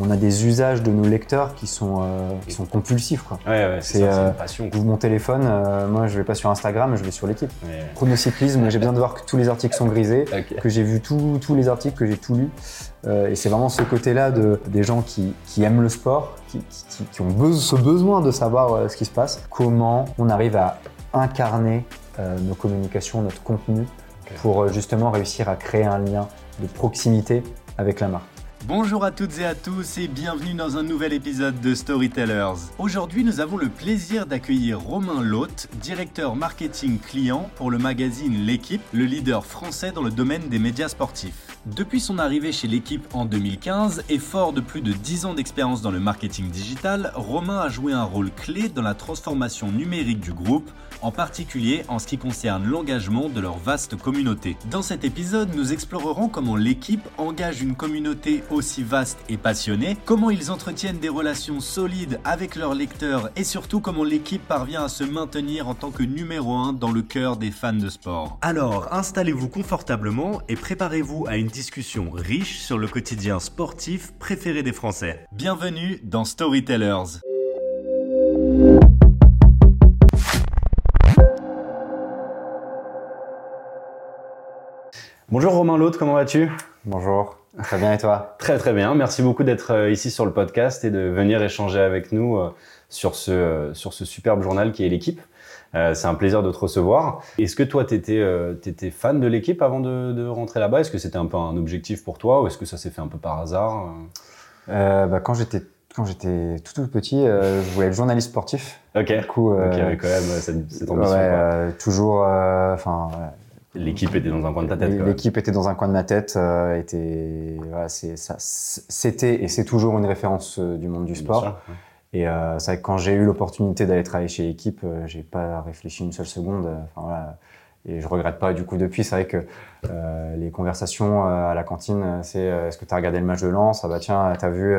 on a des usages de nos lecteurs qui sont, euh, qui sont compulsifs. Quoi. Ouais, ouais, c'est euh, passion. quoi. Mon téléphone, euh, moi je vais pas sur Instagram, je vais sur l'équipe. Ouais. Chronocyclisme, j'ai besoin de voir que tous les articles sont grisés, que j'ai vu tous tous les articles, que j'ai tout lu. Euh, et c'est vraiment ce côté-là de, des gens qui, qui aiment le sport, qui, qui- qui ont ce besoin de savoir euh, ce qui se passe, comment on arrive à incarner nos communications, notre contenu, pour justement réussir à créer un lien de proximité avec la marque. Bonjour à toutes et à tous et bienvenue dans un nouvel épisode de Storytellers. Aujourd'hui, nous avons le plaisir d'accueillir Romain Lotte, directeur marketing client pour le magazine L'équipe, le leader français dans le domaine des médias sportifs. Depuis son arrivée chez l'équipe en 2015 et fort de plus de 10 ans d'expérience dans le marketing digital, Romain a joué un rôle clé dans la transformation numérique du groupe, en particulier en ce qui concerne l'engagement de leur vaste communauté. Dans cet épisode, nous explorerons comment l'équipe engage une communauté aussi vaste et passionnée, comment ils entretiennent des relations solides avec leurs lecteurs et surtout comment l'équipe parvient à se maintenir en tant que numéro 1 dans le cœur des fans de sport. Alors, installez-vous confortablement et préparez-vous à une discussion riche sur le quotidien sportif préféré des Français. Bienvenue dans Storytellers. Bonjour Romain Lotte, comment vas-tu? Bonjour, très bien et toi? Très très bien, merci beaucoup d'être euh, ici sur le podcast et de venir échanger avec nous euh, sur ce, euh, sur ce superbe journal qui est l'équipe. C'est un plaisir de te recevoir. Est-ce que toi, tu étais, fan de l'équipe avant de, de rentrer là-bas? Est-ce que c'était un peu un objectif pour toi ou est-ce que ça s'est fait un peu par hasard? Euh, bah, Quand j'étais quand j'étais tout, tout petit, euh, je voulais être journaliste sportif. Ok, Du coup, euh, ok, ouais, quand même cette, ambition. euh, toujours, enfin. L'équipe était dans un coin de ta tête. L'équipe était dans un coin de ma tête, euh, était, voilà, c'était et c'est toujours une référence euh, du monde du sport. sûr, ouais. Et euh, c'est vrai que quand j'ai eu l'opportunité d'aller travailler chez l'équipe, j'ai pas réfléchi une seule seconde. Enfin voilà, et je regrette pas du coup depuis. C'est vrai que euh, les conversations euh, à la cantine, c'est euh, est-ce que tu as regardé le match de Lens? Ah bah tiens, t'as vu,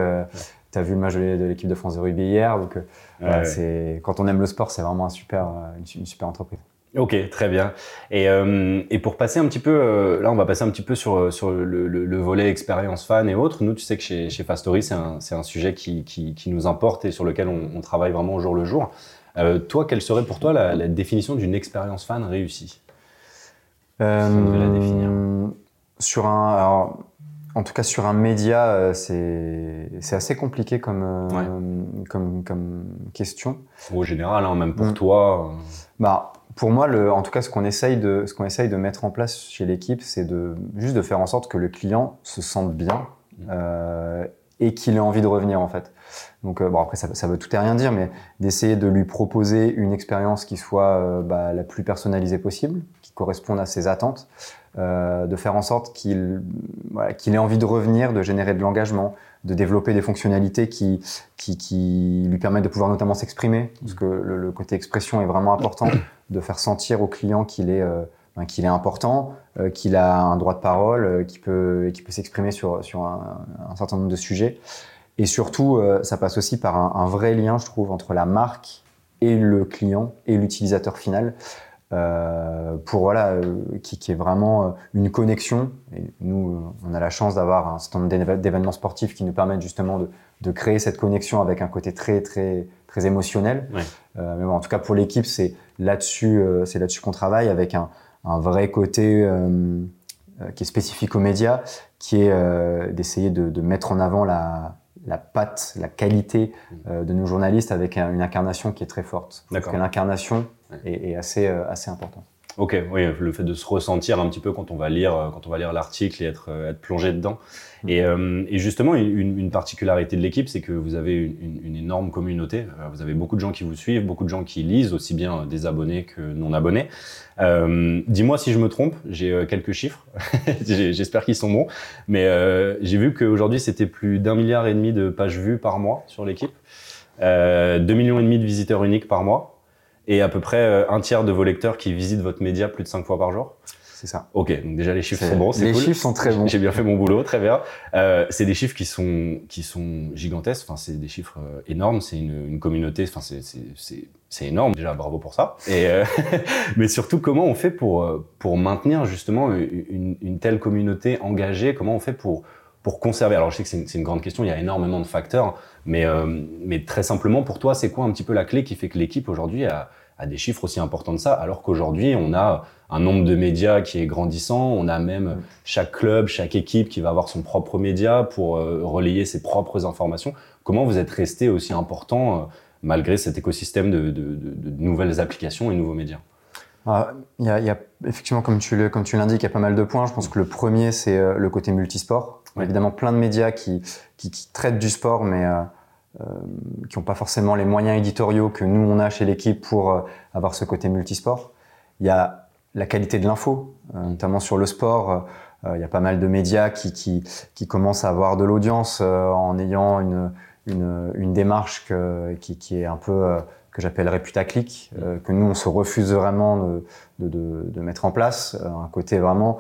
t'as vu le match de l'équipe de France de rugby hier? Donc Ouais, quand on aime le sport, c'est vraiment un super, une, une super entreprise. Ok, très bien. Et, euh, et pour passer un petit peu, euh, là on va passer un petit peu sur, sur le, le- le volet expérience fan et autres. Nous, tu sais que chez, chez Fastory, c'est un, sujet qui, qui, qui nous importe et sur lequel on, on travaille vraiment au jour le jour. Euh, toi, quelle serait pour toi la, la définition d'une expérience fan réussie? On devait la définir. Euh, Sur un, alors, en tout cas sur un média, euh, c'est assez compliqué comme, euh, comme, comme question. Au général, hein, même pour Mm. toi. euh, Bah, pour moi, le, en tout cas, ce qu'on essaye de, ce qu'on essaye de mettre en place chez l'équipe, c'est de juste de faire en sorte que le client se sente bien euh, et qu'il ait envie de revenir en fait. Donc euh, bon après ça, ça veut tout et rien dire, mais d'essayer de lui proposer une expérience qui soit euh, bah, la plus personnalisée possible, qui corresponde à ses attentes, euh, de faire en sorte qu'il ait envie de revenir, de générer de l'engagement, de développer des fonctionnalités qui, lui permettent de pouvoir notamment s'exprimer, parce que le, côté expression est vraiment important, de faire sentir au client qu'il est, euh, ben, important, euh, qu'il a un droit de parole, qu'il peut, s'exprimer sur, un, certain nombre de sujets. Et surtout, ça passe aussi par un vrai lien, je trouve, entre la marque et le client et l'utilisateur final. Euh, pour voilà, euh, qui, qui est vraiment euh, une connexion. Et nous, on a la chance d'avoir un certain nombre d'événements sportifs qui nous permettent justement de, de créer cette connexion avec un côté très très très émotionnel. Ouais. Euh, mais bon, en tout cas pour l'équipe, c'est là-dessus, c'est là-dessus qu'on travaille avec un, un vrai côté qui est spécifique aux médias, qui est d'essayer de, de mettre en avant la la patte, la qualité euh, de nos journalistes avec un- une incarnation qui est très forte. D'accord. l'incarnation Est, est assez, euh, assez importante. Ok, oui, le fait de se ressentir un petit peu quand on va lire, euh, quand on va lire l'article et être, euh, être plongé dedans. Et, euh, et justement, une, une particularité de l'équipe, c'est que vous avez une, une- énorme communauté. Vous avez beaucoup de gens qui vous suivent, beaucoup de gens qui lisent, aussi bien des abonnés que non abonnés. Euh, Dis-moi si je me trompe, j'ai quelques chiffres. J'espère qu'ils sont bons. Mais euh, j'ai vu qu'aujourd'hui, c'était plus d'un milliard et demi de pages vues par mois sur l'équipe, euh, 2 millions et demi de visiteurs uniques par mois et à peu près euh, un tiers de vos lecteurs qui visitent votre média plus de 5 fois par jour. C'est ça. Ok, donc déjà les chiffres sont bons, c'est les cool. chiffres sont très bons. J'ai bien fait mon boulot, très bien. Euh, c'est des chiffres qui sont qui sont gigantesques. Enfin, c'est des chiffres euh, énormes. C'est une, une communauté. Enfin, c'est c'est c'est c'est énorme. Déjà, bravo pour ça. Et euh, mais surtout, comment on fait pour euh, pour maintenir justement une, une telle communauté engagée? Comment on fait pour pour conserver Alors je sais que c'est une, grande question, il y a énormément de facteurs, mais, mais très simplement pour toi, c'est quoi un petit peu la clé qui fait que l'équipe aujourd'hui a, a des chiffres aussi importants de ça, alors qu'aujourd'hui on a un nombre de médias qui est grandissant. On a même mm. chaque club, chaque équipe qui va avoir son propre média pour euh, relayer ses propres informations. Comment vous êtes resté aussi important euh, malgré cet écosystème de, de, de, nouvelles applications et nouveaux médias? Ah, il y, a, y, a, effectivement, comme tu, l'indiques, il y a pas mal de points. Je pense que le premier, c'est euh, le côté multisport. Évidemment, plein de médias qui, qui, traitent du sport, mais euh, qui n'ont pas forcément les moyens éditoriaux que nous, on a chez l'équipe pour avoir ce côté multisport. Il y a la qualité de l'info, euh, notamment sur le sport. Euh, il y a pas mal de médias qui, qui, qui commencent à avoir de l'audience euh, en ayant une, une, une démarche que, qui, qui, est un peu que j'appelle putaclic, que nous on se refuse vraiment de, de, de, mettre en place. un côté vraiment,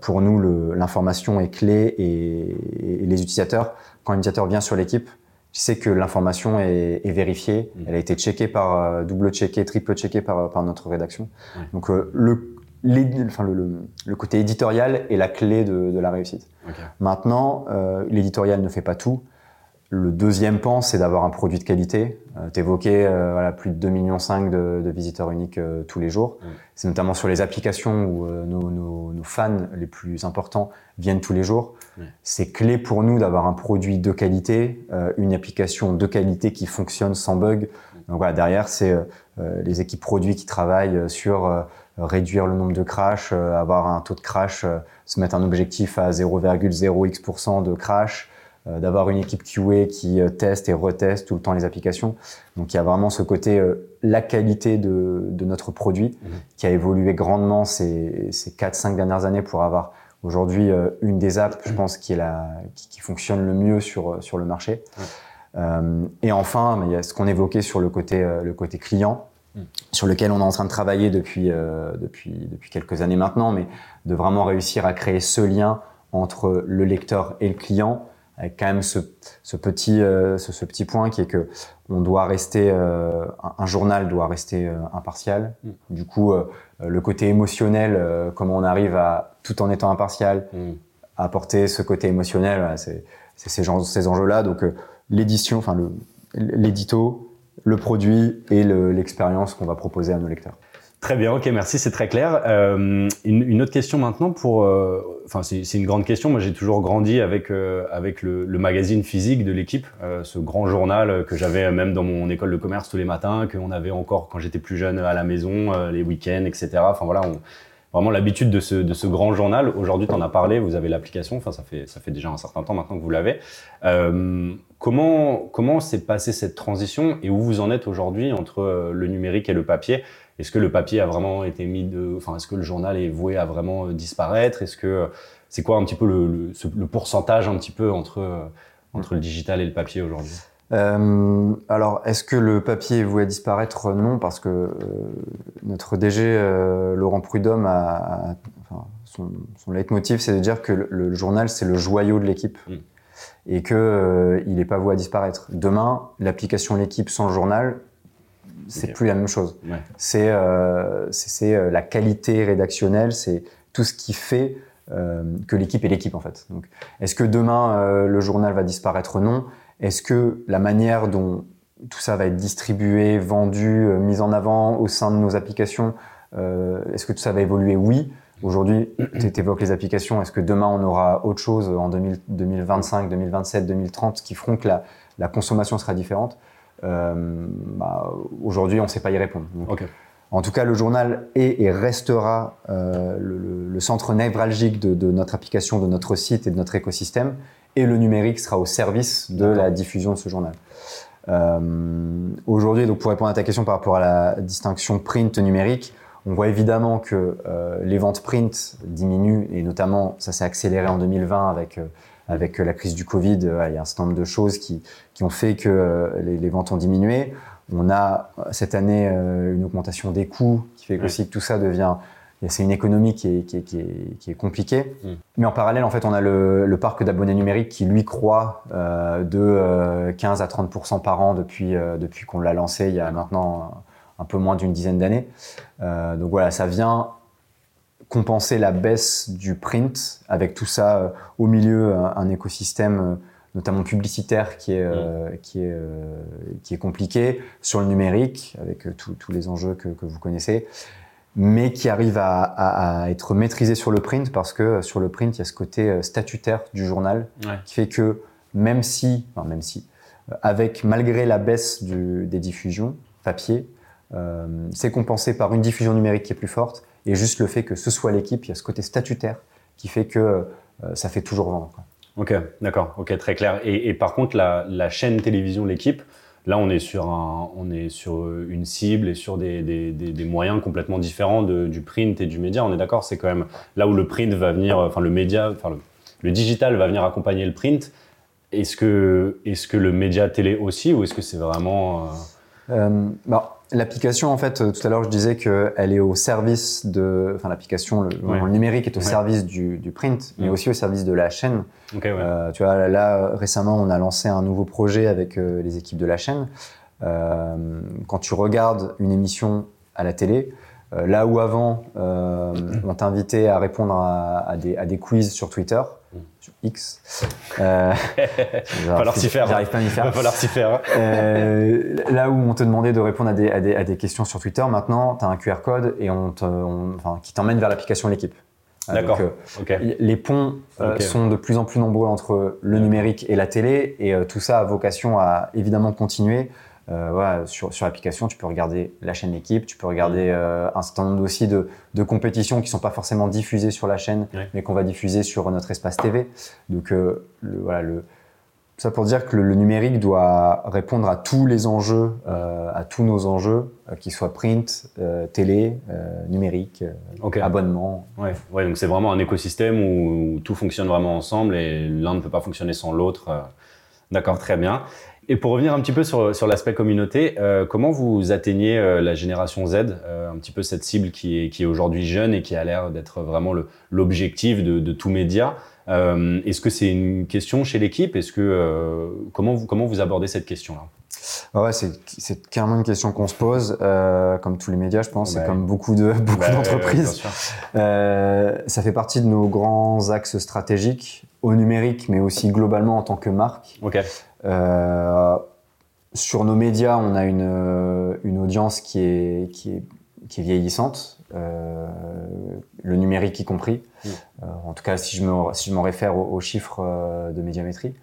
pour nous, l'information est clé et, et, les utilisateurs, quand un utilisateur vient sur l'équipe, tu sais que l'information est, est, vérifiée, mmh. elle a été checkée par double checkée, triple checkée par, par notre rédaction. Donc le enfin, le, le, côté éditorial est la clé de, de la réussite. Maintenant, euh, l'éditorial ne fait pas tout. Le deuxième pan, c'est d'avoir un produit de qualité. Euh, T'évoquais euh, voilà, plus de 2,5 millions de, de visiteurs uniques euh, tous les jours. C'est notamment sur les applications où euh, nos, nos, nos, fans les plus importants viennent tous les jours. C'est clé pour nous d'avoir un produit de qualité, une application de qualité qui fonctionne sans bug. Donc voilà, derrière, c'est les équipes produits qui travaillent sur réduire le nombre de crash, euh, avoir un taux de crash, se mettre un objectif à 0,0x% de crash, d'avoir une équipe QA qui teste et reteste tout le temps les applications. Donc il y a vraiment ce côté, la qualité de, de notre produit mhm. qui a évolué grandement ces, ces 4-5 dernières années pour avoir aujourd'hui une des apps, je pense, qui, est la, qui, qui fonctionne le mieux sur, sur le marché. Euh, et enfin, il y a ce qu'on évoquait sur le côté, le côté client. Mm. sur lequel on est en train de travailler depuis, euh, depuis, depuis quelques années maintenant, mais de vraiment réussir à créer ce lien entre le lecteur et le client, avec quand même ce, ce petit, euh, ce, ce, petit point qui est que on doit rester, euh, un, journal doit rester euh, impartial. Mm. Du coup, le côté émotionnel, comment on arrive à, tout en étant impartial, mm. à apporter ce côté émotionnel, c'est ces, ces enjeux-là. Donc, l'édition, enfin l'édito, le produit et l'expérience qu'on va proposer à nos lecteurs. Très bien, ok, merci, c'est très clair. Euh, une, une, autre question maintenant pour, euh, enfin c'est une grande question. Moi, j'ai toujours grandi avec euh, avec le, le, magazine physique de l'équipe, euh, ce grand journal que j'avais même dans mon école de commerce tous les matins, qu'on avait encore quand j'étais plus jeune à la maison, euh, les week-ends, etc. Enfin voilà, vraiment l'habitude de ce, de ce grand journal. Aujourd'hui, tu en as parlé, vous avez l'application, enfin ça fait, ça fait déjà un certain temps maintenant que vous l'avez. Euh, comment comment s'est passée cette transition et où vous en êtes aujourd'hui entre euh, le numérique et le papier? Est-ce que le papier a vraiment été mis de... Enfin, est-ce que le journal est voué à vraiment euh, disparaître? Est-ce que c'est quoi un petit peu le, le, le, pourcentage un petit peu entre, euh, entre le digital et le papier aujourd'hui? Euh, alors, est-ce que le papier est voué à disparaître? Non, parce que euh, notre DG euh, Laurent Prudhomme a, a enfin, son, son leitmotiv, c'est de dire que le, le journal c'est le joyau de l'équipe mm. et que euh, il n'est pas voué à disparaître. Demain, l'application l'équipe sans le journal, c'est okay. plus la même chose. Ouais. C'est euh, la qualité rédactionnelle, c'est tout ce qui fait que l'équipe est l'équipe en fait. Donc, est-ce que demain le journal va disparaître Non? Est-ce que la manière dont tout ça va être distribué, vendu, euh, mis en avant au sein de nos applications, euh, est-ce que tout ça va évoluer? Oui. Aujourd'hui, tu évoques les applications. Est-ce que demain, on aura autre chose en 2000, 2025, 2027, 2030 qui feront que la, la consommation sera différente? euh, bah, Aujourd'hui, on ne sait pas y répondre. Donc, okay. En tout cas, le journal est et restera euh, le, le, centre névralgique de, de, notre application, de notre site et de notre écosystème et le numérique sera au service de la diffusion de ce journal. Euh, Aujourd'hui, donc pour répondre à ta question par rapport à la distinction print numérique, on voit évidemment que euh, les ventes print diminuent et notamment ça s'est accéléré en 2020 avec euh, avec la crise du Covid. Euh, il y a un certain nombre de choses qui qui ont fait que euh, les, les, ventes ont diminué. On a cette année une augmentation des coûts qui fait aussi que tout ça devient c'est une économie qui est, qui est, qui est, qui est compliquée. Mm. Mais en parallèle, en fait, on a le, le parc d'abonnés numériques qui, lui, croît euh, de euh, 15 à 30% par an depuis, euh, depuis qu'on l'a lancé il y a maintenant un peu moins d'une dizaine d'années. Euh, donc voilà, ça vient compenser la baisse du print avec tout ça euh, au milieu, un, un écosystème euh, notamment publicitaire qui est, euh, qui est, euh, qui est compliqué, sur le numérique avec euh, tous les enjeux que, que vous connaissez, mais qui arrive à, à- à être maîtrisé sur le print parce que euh, sur le print, il y a ce côté euh, statutaire du journal Ouais. qui fait que même si, enfin même si, euh, avec malgré la baisse du- des diffusions papier, euh, c'est compensé par une diffusion numérique qui est plus forte et juste le fait que ce soit l'équipe, il y a ce côté statutaire qui fait que euh, ça fait toujours vendre. Ok, d'accord, ok, très clair. Et, par contre, la, chaîne télévision, l'équipe, là, on est sur, un, on est sur une cible et sur des, moyens complètement différents du print et du média. On est d'accord, c'est quand même là où le print va venir, enfin le média, enfin le, digital va venir accompagner le print. Est-ce que, est-ce que le média télé aussi, ou est-ce que c'est vraiment euh, Euh, bah, L'application, en fait, tout à l'heure, je disais qu'elle est au service de. Enfin, l'application, le, Ouais. le numérique est au Ouais. service du, du print, mais aussi au service de la chaîne. Euh, tu vois, là, récemment, on a lancé un nouveau projet avec euh, les équipes de la chaîne. Quand tu regardes une émission à la télé, là où avant, euh, on t'invitait à répondre à, à des, à des quiz sur Twitter, Mm. sur X. Euh, Va falloir s'y faire. J'arrive pas à m'y faire. va falloir s'y faire. Euh, là où on te demandait de répondre à des, à des, à des questions sur Twitter, maintenant, tu as un QR code et on te, on- enfin, qui t'emmène vers l'application L'équipe. Euh, D'accord. euh, les ponts euh, sont de plus en plus nombreux entre le D'accord. numérique et la télé et euh, tout ça a vocation à évidemment continuer. Euh, voilà, sur, sur l'application, tu peux regarder la chaîne L'équipe, tu peux regarder Mm. euh, un certain nombre aussi de, de compétitions qui sont pas forcément diffusées sur la chaîne, Ouais. mais qu'on va diffuser sur notre espace TV. Donc euh, le, voilà, le, ça pour dire que le, le numérique doit répondre à tous les enjeux, à tous nos enjeux, qu'ils soient print, télé, numérique, euh, Ok. abonnement. Ouais, ouais donc c'est vraiment un écosystème où, où tout fonctionne vraiment ensemble et l'un ne peut pas fonctionner sans l'autre. D'accord, très bien. Et pour revenir un petit peu sur, sur l'aspect communauté, euh, comment vous atteignez euh, la génération Z, euh, un petit peu cette cible qui est, qui est aujourd'hui jeune et qui a l'air d'être vraiment le- l'objectif de, de tout média Est-ce que c'est une question chez l'équipe? Est-ce que comment vous comment vous abordez cette question-là? Ah ouais, c'est c'est carrément une question qu'on se pose, euh, comme tous les médias, je pense, Bah et comme beaucoup de beaucoup Bah, ouais, d'entreprises. Euh, ça fait partie de nos grands axes stratégiques au numérique, mais aussi globalement en tant que marque. Euh, sur nos médias, on a une, euh, une audience qui est, qui est, qui est vieillissante, euh, le numérique y compris. Euh, en tout cas, si je me, si je m'en réfère aux, aux chiffres euh, de médiamétrie.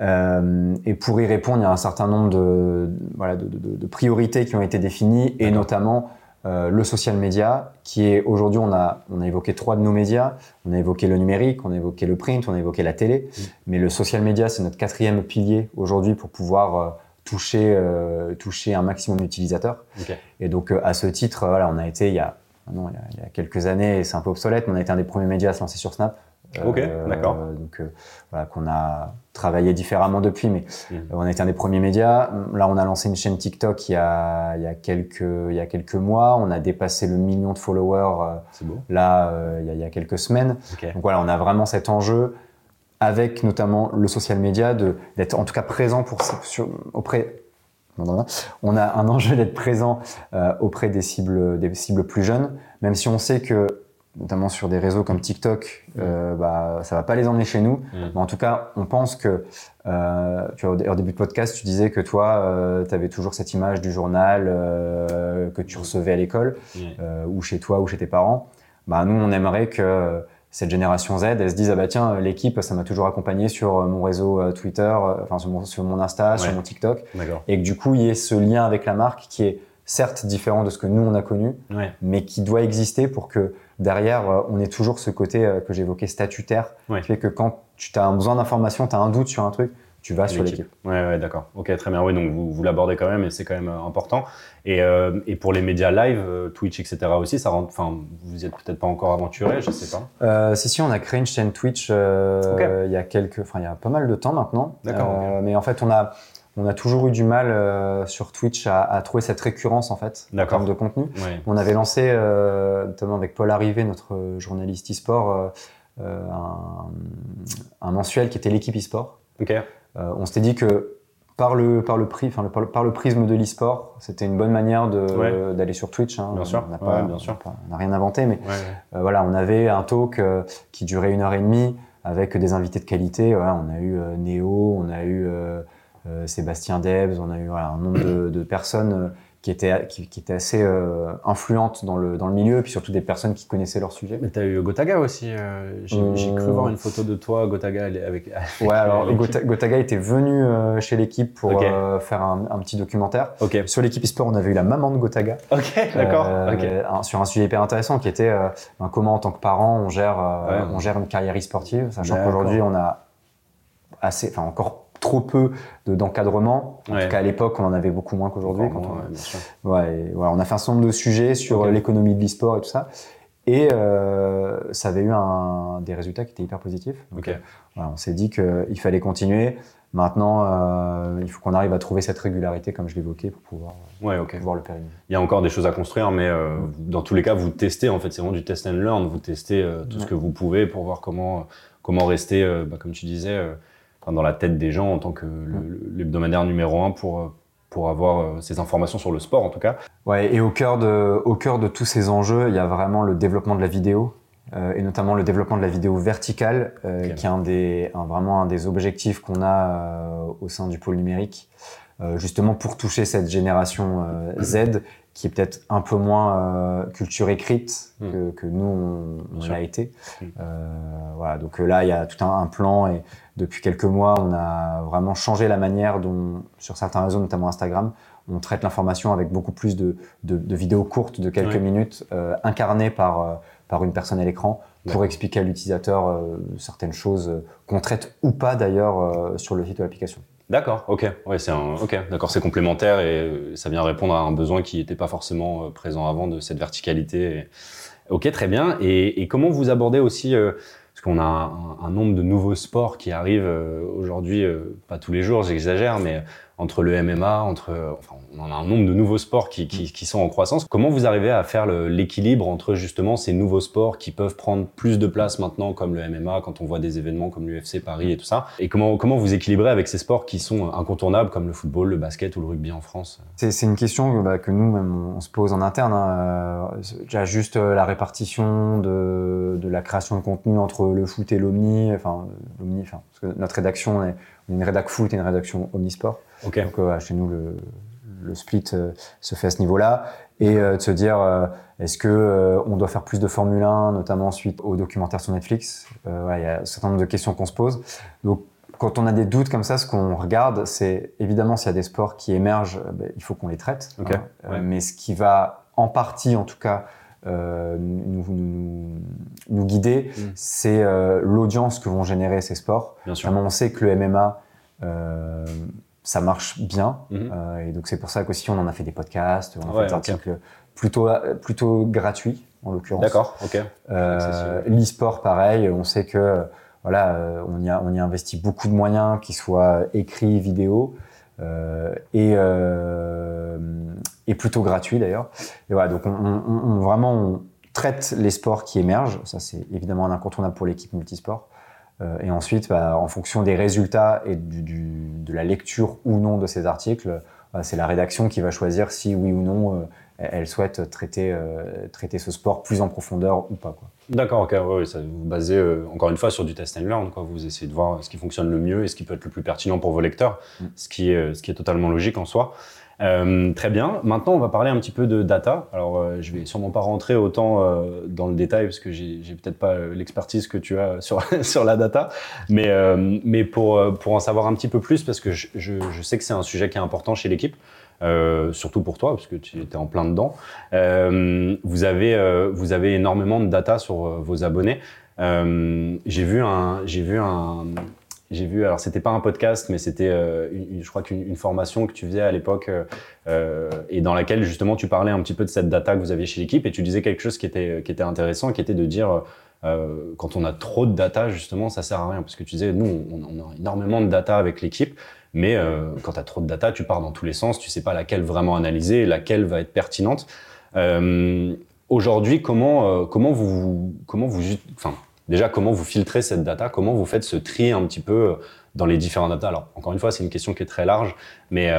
Et pour y répondre, il y a un certain nombre de, voilà, de, de- de priorités qui ont été définies, et notamment euh, le social media, qui est aujourd'hui, on a, on a évoqué trois de nos médias. On a évoqué le numérique, on a évoqué le print, on a évoqué la télé. Mm. Mais le social media, c'est notre quatrième pilier aujourd'hui pour pouvoir euh, toucher, euh, toucher un maximum d'utilisateurs. Et donc, à ce titre, voilà, on a été il y a, non, il y a, il y a quelques années, c'est un peu obsolète, mais on a été un des premiers médias à se lancer sur Snap. Ok, d'accord. Donc, euh, voilà, qu'on a travaillé différemment depuis, mais Mm. euh, on a été un des premiers médias. Là, on a lancé une chaîne TikTok il y a, il y a, quelques, il y a quelques mois. On a dépassé le million de followers euh, beau. là, euh, il, y a, il y a quelques semaines. Donc voilà, on a vraiment cet enjeu avec notamment le social media d'être en tout cas présent pour sur, auprès on a un enjeu d'être présent euh, auprès des cibles des cibles plus jeunes même si on sait que notamment sur des réseaux comme TikTok euh, bah ça va pas les emmener chez nous Mm. mais en tout cas on pense que euh, tu vois au dé- au début de podcast tu disais que toi tu avais toujours cette image du journal euh, que tu recevais à l'école Ouais. euh, ou chez toi ou chez tes parents, bah, nous, on aimerait que euh, cette génération Z, elle se dise, ah bah tiens, euh, l'équipe, ça m'a toujours accompagné sur euh, mon réseau euh, Twitter, euh, enfin sur mon, sur mon Insta, sur mon TikTok, et que du coup, il y ait ce lien avec la marque qui est certes différent de ce que nous, on a connu, Ouais. mais qui doit exister pour que derrière, euh, on ait toujours ce côté euh, que j'évoquais statutaire, Ouais. qui fait que quand tu as besoin d'informations, tu as un doute sur un truc, tu vas sur l'équipe. Ouais, ouais, d'accord. Ok, très bien. Oui, donc vous, vous l'abordez quand même et c'est quand même euh, important. Et, euh, et pour les médias live, Twitch, etc. aussi, ça rentre. Enfin, vous y êtes peut-être pas encore aventuré, je sais pas. Euh, si, si, on a créé une chaîne Twitch euh, il y a quelques, enfin il y a pas mal de temps maintenant. D'accord, Mais en fait, on a, on a toujours eu du mal euh, sur Twitch à, à trouver cette récurrence en fait en termes de contenu. Ouais. On avait lancé, euh, notamment avec Paul Arrivé, notre journaliste e-sport, euh, un, un mensuel qui était l'équipe e-sport. On s'était dit que par le par le prix, enfin le, par, le, par le prisme de l'e-sport, c'était une bonne manière Ouais. d'aller sur Twitch. Hein. Bien sûr. on sûr. on n'a on rien inventé, mais voilà, on avait un talk qui durait une heure et demie avec des invités de qualité. Voilà, on a eu Néo, on a eu Sébastien Debs, on a eu voilà, un nombre de, de personnes euh, qui étaient qui, qui étaient assez euh, influentes dans le dans le milieu, et puis surtout des personnes qui connaissaient leur sujet. Mais t'as eu Gotaga aussi. euh, J'ai Euh, cru voir une photo de toi, Gotaga, avec. Ouais, alors. Gota- Gotaga était venu euh, chez l'équipe pour euh, faire un, un petit documentaire. Sur l'équipe e-sport, on avait eu la maman de Gotaga. Ok, d'accord. Euh, sur un sujet hyper intéressant qui était euh, ben, comment en tant que parent on gère, euh, Ouais. on gère une carrière e-sportive, sachant qu'aujourd'hui on a assez, enfin encore trop peu de- d'encadrement. En Ouais. tout cas à l'époque on en avait beaucoup moins qu'aujourd'hui. Quand on- ouais, bien sûr. Ouais, et voilà, on a fait un certain nombre de sujets sur l'économie de l'e-sport et tout ça. Et euh, ça avait eu un, des résultats qui étaient hyper positifs. Donc, euh, voilà, on s'est dit qu'il fallait continuer. Maintenant, euh, il faut qu'on arrive à trouver cette régularité, comme je l'évoquais, pour pouvoir, Ouais, pouvoir le pérenniser. Il y a encore des choses à construire, mais euh, dans tous les cas, vous testez. En fait, c'est vraiment du test and learn. Vous testez euh, tout ce que vous pouvez pour voir comment comment rester, bah, comme tu disais, enfin, dans la tête des gens en tant que l'hebdomadaire numéro un pour euh, pour avoir euh, ces informations sur le sport, en tout cas. Ouais, et au cœur, de, au cœur de tous ces enjeux, il y a vraiment le développement de la vidéo, euh, et notamment le développement de la vidéo verticale, euh, qui est un des, un- vraiment un des objectifs qu'on a euh, au sein du pôle numérique, justement pour toucher cette génération Z, qui est peut-être un peu moins euh, culture écrite Mm. que, que nous, on, l'a été. Mm. Euh, voilà, donc euh, là, il y a tout un, un plan, et depuis quelques mois, on a vraiment changé la manière dont, sur certains réseaux, notamment Instagram, on traite l'information avec beaucoup plus de, de, de vidéos courtes de quelques Ouais. minutes, euh, incarnées par, par une personne à l'écran, pour expliquer à l'utilisateur certaines choses qu'on traite ou pas d'ailleurs sur le site de l'application. D'accord, ok, ouais, c'est un, ok, d'accord, c'est complémentaire et euh, ça vient répondre à un besoin qui n'était pas forcément euh, présent avant de cette verticalité. Ok, très bien. Et, comment vous abordez aussi, euh, parce qu'on a un, nombre de nouveaux sports qui arrivent euh, aujourd'hui, pas tous les jours, j'exagère, mais entre le MMA, entre, euh, enfin, on en a un nombre de nouveaux sports qui, qui, qui sont en croissance. Comment vous arrivez à faire l'équilibre entre justement ces nouveaux sports qui peuvent prendre plus de place maintenant, comme le MMA, quand on voit des événements comme l'UFC Paris et tout ça, et comment comment vous équilibrez avec ces sports qui sont incontournables comme le football, le basket ou le rugby en France? C'est une question bah, que nous, même, on se pose en interne. Hein. Euh, Déjà, juste euh, la répartition de, de la création de contenu entre le foot et l'omni. Enfin, l'omni, enfin, parce que notre rédaction, on est une rédac foot et une rédaction omnisport. Donc, euh, chez nous, le, le split euh, se fait à ce niveau-là. Et euh, de se dire, est-ce que on doit faire plus de Formule 1, notamment suite au documentaire sur Netflix? Voilà, Il y a un certain nombre de questions qu'on se pose. Donc, quand on a des doutes comme ça, ce qu'on regarde, c'est évidemment s'il y a des sports qui émergent, ben, il faut qu'on les traite. Hein. Ouais. mais ce qui va, en partie en tout cas, euh, nous, nous, nous guider, Mm. c'est euh, l'audience que vont générer ces sports. Bien sûr. Vraiment, on sait que le MMA, euh, ça marche bien. Mhm. Euh, et donc, c'est pour ça qu'aussi, on en a fait des podcasts, on a Ouais, fait des articles plutôt, plutôt gratuits, en l'occurrence. D'accord. Ok. Euh. L'e-sport, pareil, on sait que euh, voilà, euh, on, y a, on y investit beaucoup de moyens, qu'ils soient écrits, vidéo, euh, et, euh, et plutôt gratuits d'ailleurs. Et voilà, donc on, on- on- vraiment on traite les sports qui émergent, ça c'est évidemment un incontournable pour l'équipe multisport. Euh, et ensuite, bah, en fonction des résultats et du, du- de la lecture ou non de ces articles, bah, c'est la rédaction qui va choisir si oui ou non euh, elle souhaite traiter, euh, traiter ce sport plus en profondeur ou pas. D'accord, ok, ouais, ouais, ça vous basez euh, encore une fois sur du test and learn, quoi. Vous essayez de voir ce qui fonctionne le mieux et ce qui peut être le plus pertinent pour vos lecteurs, Mm. ce qui est, ce qui est totalement logique en soi. Euh, très bien. Maintenant, on va parler un petit peu de data. Alors, euh, je vais sûrement pas rentrer autant euh, dans le détail parce que j'ai peut-être pas euh, l'expertise que tu as sur sur la data, mais mais pour pour en savoir un petit peu plus parce que je, je, sais que c'est un sujet qui est important chez l'équipe. Surtout pour toi, parce que tu étais en plein dedans. Vous, avez, vous avez énormément de data sur vos abonnés. J'ai vu un, j'ai vu un, j'ai vu. Alors c'était pas un podcast, mais c'était, euh, je crois qu'une une formation que tu faisais à l'époque euh, euh, et dans laquelle justement tu parlais un petit peu de cette data que vous aviez chez l'équipe et tu disais quelque chose qui était, intéressant, qui était de dire quand on a trop de data justement, ça sert à rien parce que tu disais nous on, a énormément de data avec l'équipe. Mais quand tu as trop de data, tu pars dans tous les sens, tu sais pas laquelle vraiment analyser, laquelle va être pertinente. Aujourd'hui, comment, comment vous, comment vous, enfin, Déjà, comment vous filtrez cette data? Comment vous faites ce tri un petit peu dans les différents data? Alors, encore une fois, c'est une question qui est très large, mais,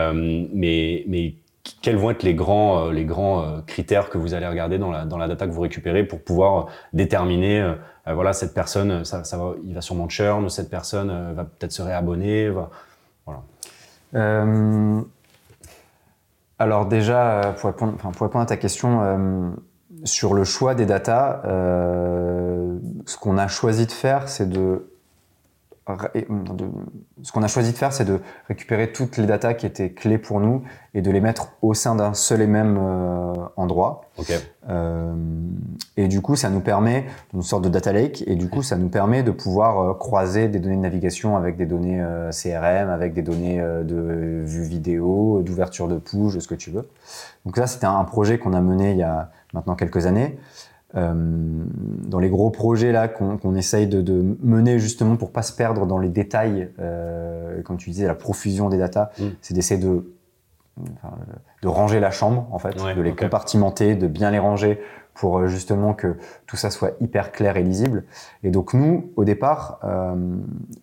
mais, mais quels vont être les grands, les grands critères que vous allez regarder dans la, dans la data que vous récupérez pour pouvoir déterminer, voilà, cette personne, ça, va, il va sûrement churn, cette personne va peut-être se réabonner, voilà. Alors déjà, pour répondre à ta question, sur le choix des datas, euh, ce qu'on a choisi de faire, c'est de, ce qu'on a choisi de faire, c'est de récupérer toutes les datas qui étaient clés pour nous et de les mettre au sein d'un seul et même euh, endroit. Euh, et du coup, ça nous permet une sorte de data lake et du coup, ça nous permet de pouvoir croiser des données de navigation avec des données CRM, avec des données de vue vidéo, d'ouverture de push, ce que tu veux. Donc ça, c'était un projet qu'on a mené il y a maintenant quelques années. Euh, dans les gros projets là qu'on essaye de, mener justement pour pas se perdre dans les détails, euh, comme tu disais, la profusion des datas, mm. c'est d'essayer de, de ranger la chambre en fait, de les compartimenter, de bien les ranger pour euh, justement que tout ça soit hyper clair et lisible. Et donc nous, au départ, euh,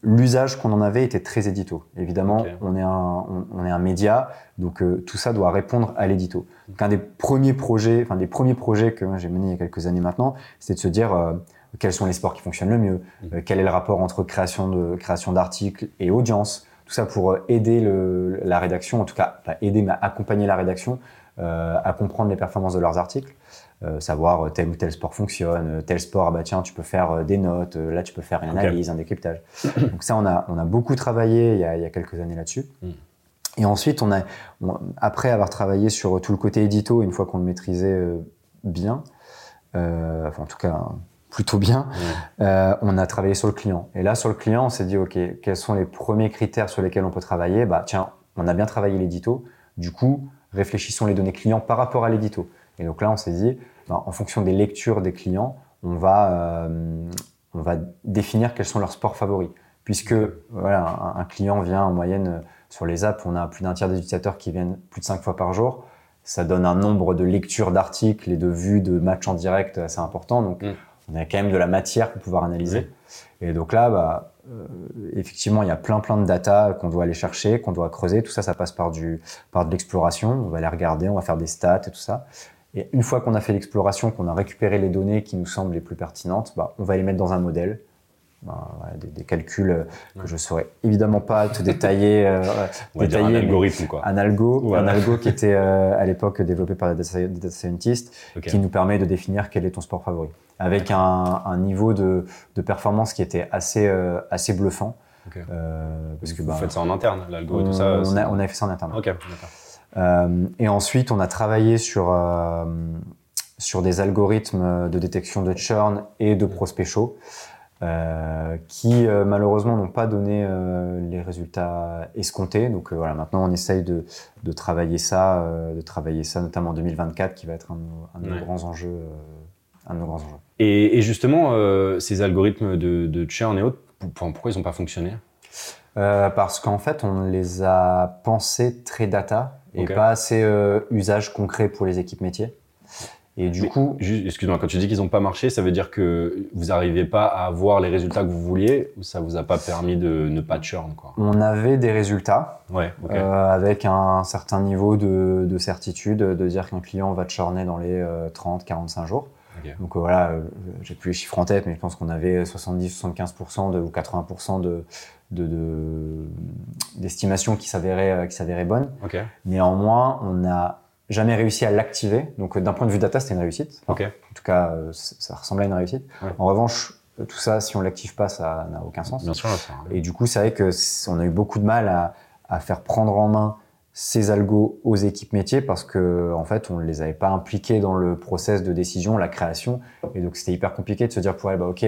l'usage qu'on en avait était très édito. Évidemment, on, est un, on, est un média, donc euh, tout ça doit répondre à l'édito. Donc un des premiers projets, enfin des premiers projets que j'ai mené il y a quelques années maintenant, c'est de se dire euh, quels sont les sports qui fonctionnent le mieux, mmh. quel est le rapport entre création de création d'articles et audience. Tout ça pour aider le, la rédaction, en tout cas pas aider mais accompagner la rédaction à comprendre les performances de leurs articles. Euh, savoir euh, tel ou tel sport fonctionne, euh, tel sport, bah tiens, tu peux faire des notes, là tu peux faire une analyse, un décryptage. Donc ça, on a, on a beaucoup travaillé il y a, il y a quelques années là-dessus. Mm. Et ensuite, on a, après avoir travaillé sur tout le côté édito, une fois qu'on le maîtrisait bien, enfin en tout cas plutôt bien, on a travaillé sur le client. Et là, sur le client, on s'est dit, OK, quels sont les premiers critères sur lesquels on peut travailler? Bah tiens, on a bien travaillé l'édito, du coup, réfléchissons les données clients par rapport à l'édito. Et donc là, on s'est dit, ben, en fonction des lectures des clients, on va, euh, on va définir quels sont leurs sports favoris. Puisque voilà, un, client vient en moyenne euh, sur les apps, on a plus d'un tiers des utilisateurs qui viennent plus de cinq fois par jour. Ça donne un nombre de lectures d'articles et de vues de matchs en direct assez important. Donc, mm. on a quand même de la matière pour pouvoir analyser. Et donc là, bah, euh, effectivement, il y a plein plein de data qu'on doit aller chercher, qu'on doit creuser. Tout ça, ça passe par du par de l'exploration. On va les regarder, on va faire des stats et tout ça. Et une fois qu'on a fait l'exploration, qu'on a récupéré les données qui nous semblent les plus pertinentes, bah, on va les mettre dans un modèle. Bah, des, calculs euh, que je ne saurais évidemment pas te détailler. Euh, détailler un algorithme, quoi. Un algo, un algo qui était euh, à l'époque développé par des data scientists, qui nous permet de définir quel est ton sport favori, avec un, un niveau de, de, performance qui était assez, assez bluffant. parce que, Vous bah, faites ça en interne, l'algo et tout ça on, a, on a fait ça en interne. Ok, et ensuite, on a travaillé sur, euh, sur des algorithmes de détection de churn et de prospect chaud. Euh, qui euh, malheureusement n'ont pas donné euh, les résultats escomptés. Donc voilà, maintenant on essaye de, de travailler ça, de travailler ça notamment en 2024, qui va être un, un de nos grands enjeux, un de nos grands enjeux. Et, et justement, ces algorithmes de, de, churn et autres, pourquoi ils n'ont pas fonctionné? Parce qu'en fait, on les a pensés très data et pas assez euh, usage concret pour les équipes métiers. Et du coup, excuse-moi, quand tu dis qu'ils n'ont pas marché, ça veut dire que vous n'arrivez pas à avoir les résultats que vous vouliez ou ça vous a pas permis de ne pas churn quoi? On avait des résultats ouais, euh, avec un certain niveau de, de certitude de dire qu'un client va churner dans les 30-45 euh, jours. Donc euh, voilà, euh, j'ai plus les chiffres en tête, mais je pense qu'on avait 70-75% ou 80% de, d'estimation qui s'avérait euh, qui s'avérait bonne. Néanmoins, on n'a jamais réussi à l'activer. Donc d'un point de vue data, c'était une réussite. en tout cas, ça ressemblait à une réussite. En revanche, tout ça, si on l'active pas, ça n'a aucun sens. Bien sûr. Et du coup, c'est vrai que on a eu beaucoup de mal à, à faire prendre en main ces algos aux équipes métiers parce que en fait on ne les avait pas impliqués dans le process de décision, la création et donc c'était hyper compliqué de se dire pour elle bah ok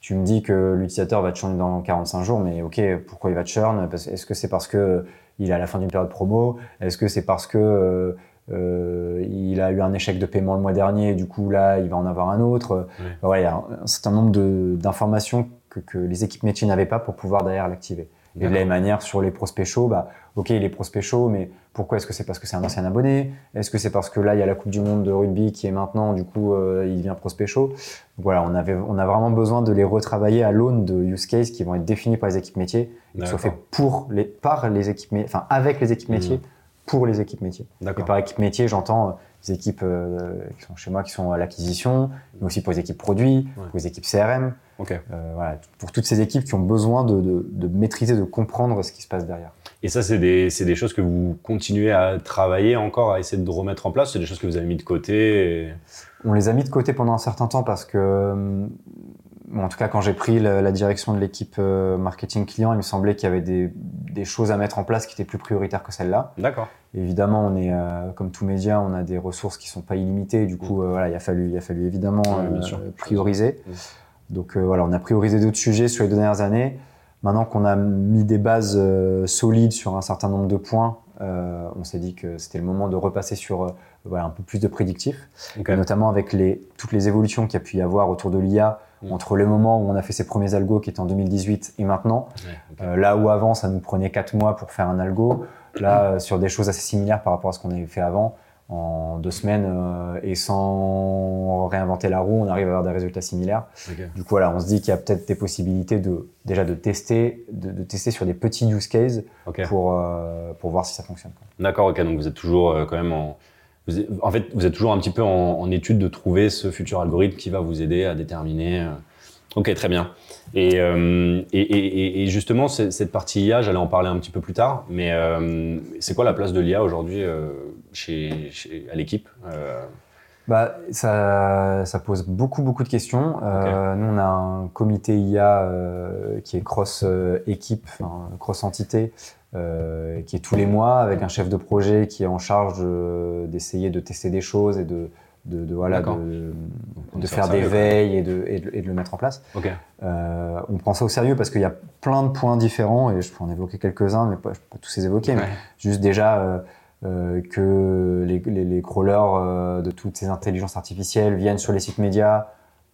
tu me dis que l'utilisateur va te churn dans 45 jours mais ok pourquoi il va te churn? Est-ce que c'est parce que il est à la fin d'une période promo? Est-ce que c'est parce que euh, euh, il a eu un échec de paiement le mois dernier et du coup là il va en avoir un autre? Voilà, il y a un, certain nombre d'informations que, que les équipes métiers n'avaient pas pour pouvoir derrière l'activer Et de la même manière, sur les prospects chauds, bah, ok, il est prospect chaud, mais pourquoi Est-ce que c'est parce que c'est un ancien abonné? Est-ce que c'est parce que là, il y a la Coupe du Monde de rugby qui est maintenant, du coup, euh, il devient prospect chaud? Voilà, on, avait, on a vraiment besoin de les retravailler à l'aune de use case qui vont être définis par les équipes métiers, qui soient faits pour les, par les équipes, enfin avec les équipes métiers, mmh. pour les équipes métiers. Et par équipe métier, j'entends euh, les équipes euh, qui sont chez moi, qui sont à l'acquisition, mais aussi pour les équipes produits, pour les équipes CRM. Euh, voilà, pour toutes ces équipes qui ont besoin de, de, de, maîtriser, de comprendre ce qui se passe derrière. Et ça, c'est des, des, choses que vous continuez à travailler encore, à essayer de remettre en place C'est des choses que vous avez mis de côté On les a mis de côté pendant un certain temps parce que en tout cas, quand j'ai pris la, direction de l'équipe euh, marketing client, il me semblait qu'il y avait des, des, choses à mettre en place qui étaient plus prioritaires que celles-là. D'accord. Évidemment, on est euh, comme tout média, on a des ressources qui sont pas illimitées. Du coup, euh, voilà, il a fallu, il a fallu évidemment prioriser. Donc voilà, on a priorisé d'autres sujets sur les deux dernières années. Maintenant qu'on a mis des bases solides sur un certain nombre de points, on s'est dit que c'était le moment de repasser sur voilà, un peu plus de prédictif, notamment avec les, toutes les évolutions qu'il y a pu y avoir autour de l'IA Entre le moment où on a fait ses premiers algos qui étaient en 2018 et maintenant. Euh, là où avant, ça nous prenait 4 mois pour faire un algo, là, euh, sur des choses assez similaires par rapport à ce qu'on avait fait avant, en deux semaines euh, et sans réinventer la roue, on arrive à avoir des résultats similaires. Du coup, voilà, on se dit qu'il y a peut-être des possibilités de déjà de tester, de, tester sur des petits use cases pour pour voir si ça fonctionne. D'accord, ok. Donc vous êtes toujours quand même en en fait, vous êtes toujours un petit peu en, étude de trouver ce futur algorithme qui va vous aider à déterminer. Euh, ok, très bien. Euh, et, et, justement, cette partie IA, j'allais en parler un petit peu plus tard, mais euh, c'est quoi la place de l'IA aujourd'hui chez, à l'équipe bah, ça, ça, pose beaucoup, beaucoup de questions. nous, on a un comité IA qui est cross-équipe, cross-entité, euh, qui est tous les mois avec un chef de projet qui est en charge d'essayer de, tester des choses et de, de, de voilà de, de faire des veilles et de, et, de, le mettre en place. Euh, on prend ça au sérieux parce qu'il y a plein de points différents et je peux en évoquer quelques-uns, mais pas, je peux pas tous les évoquer. Mais juste déjà euh, que les, les, les crawlers de toutes ces intelligences artificielles viennent sur les sites médias,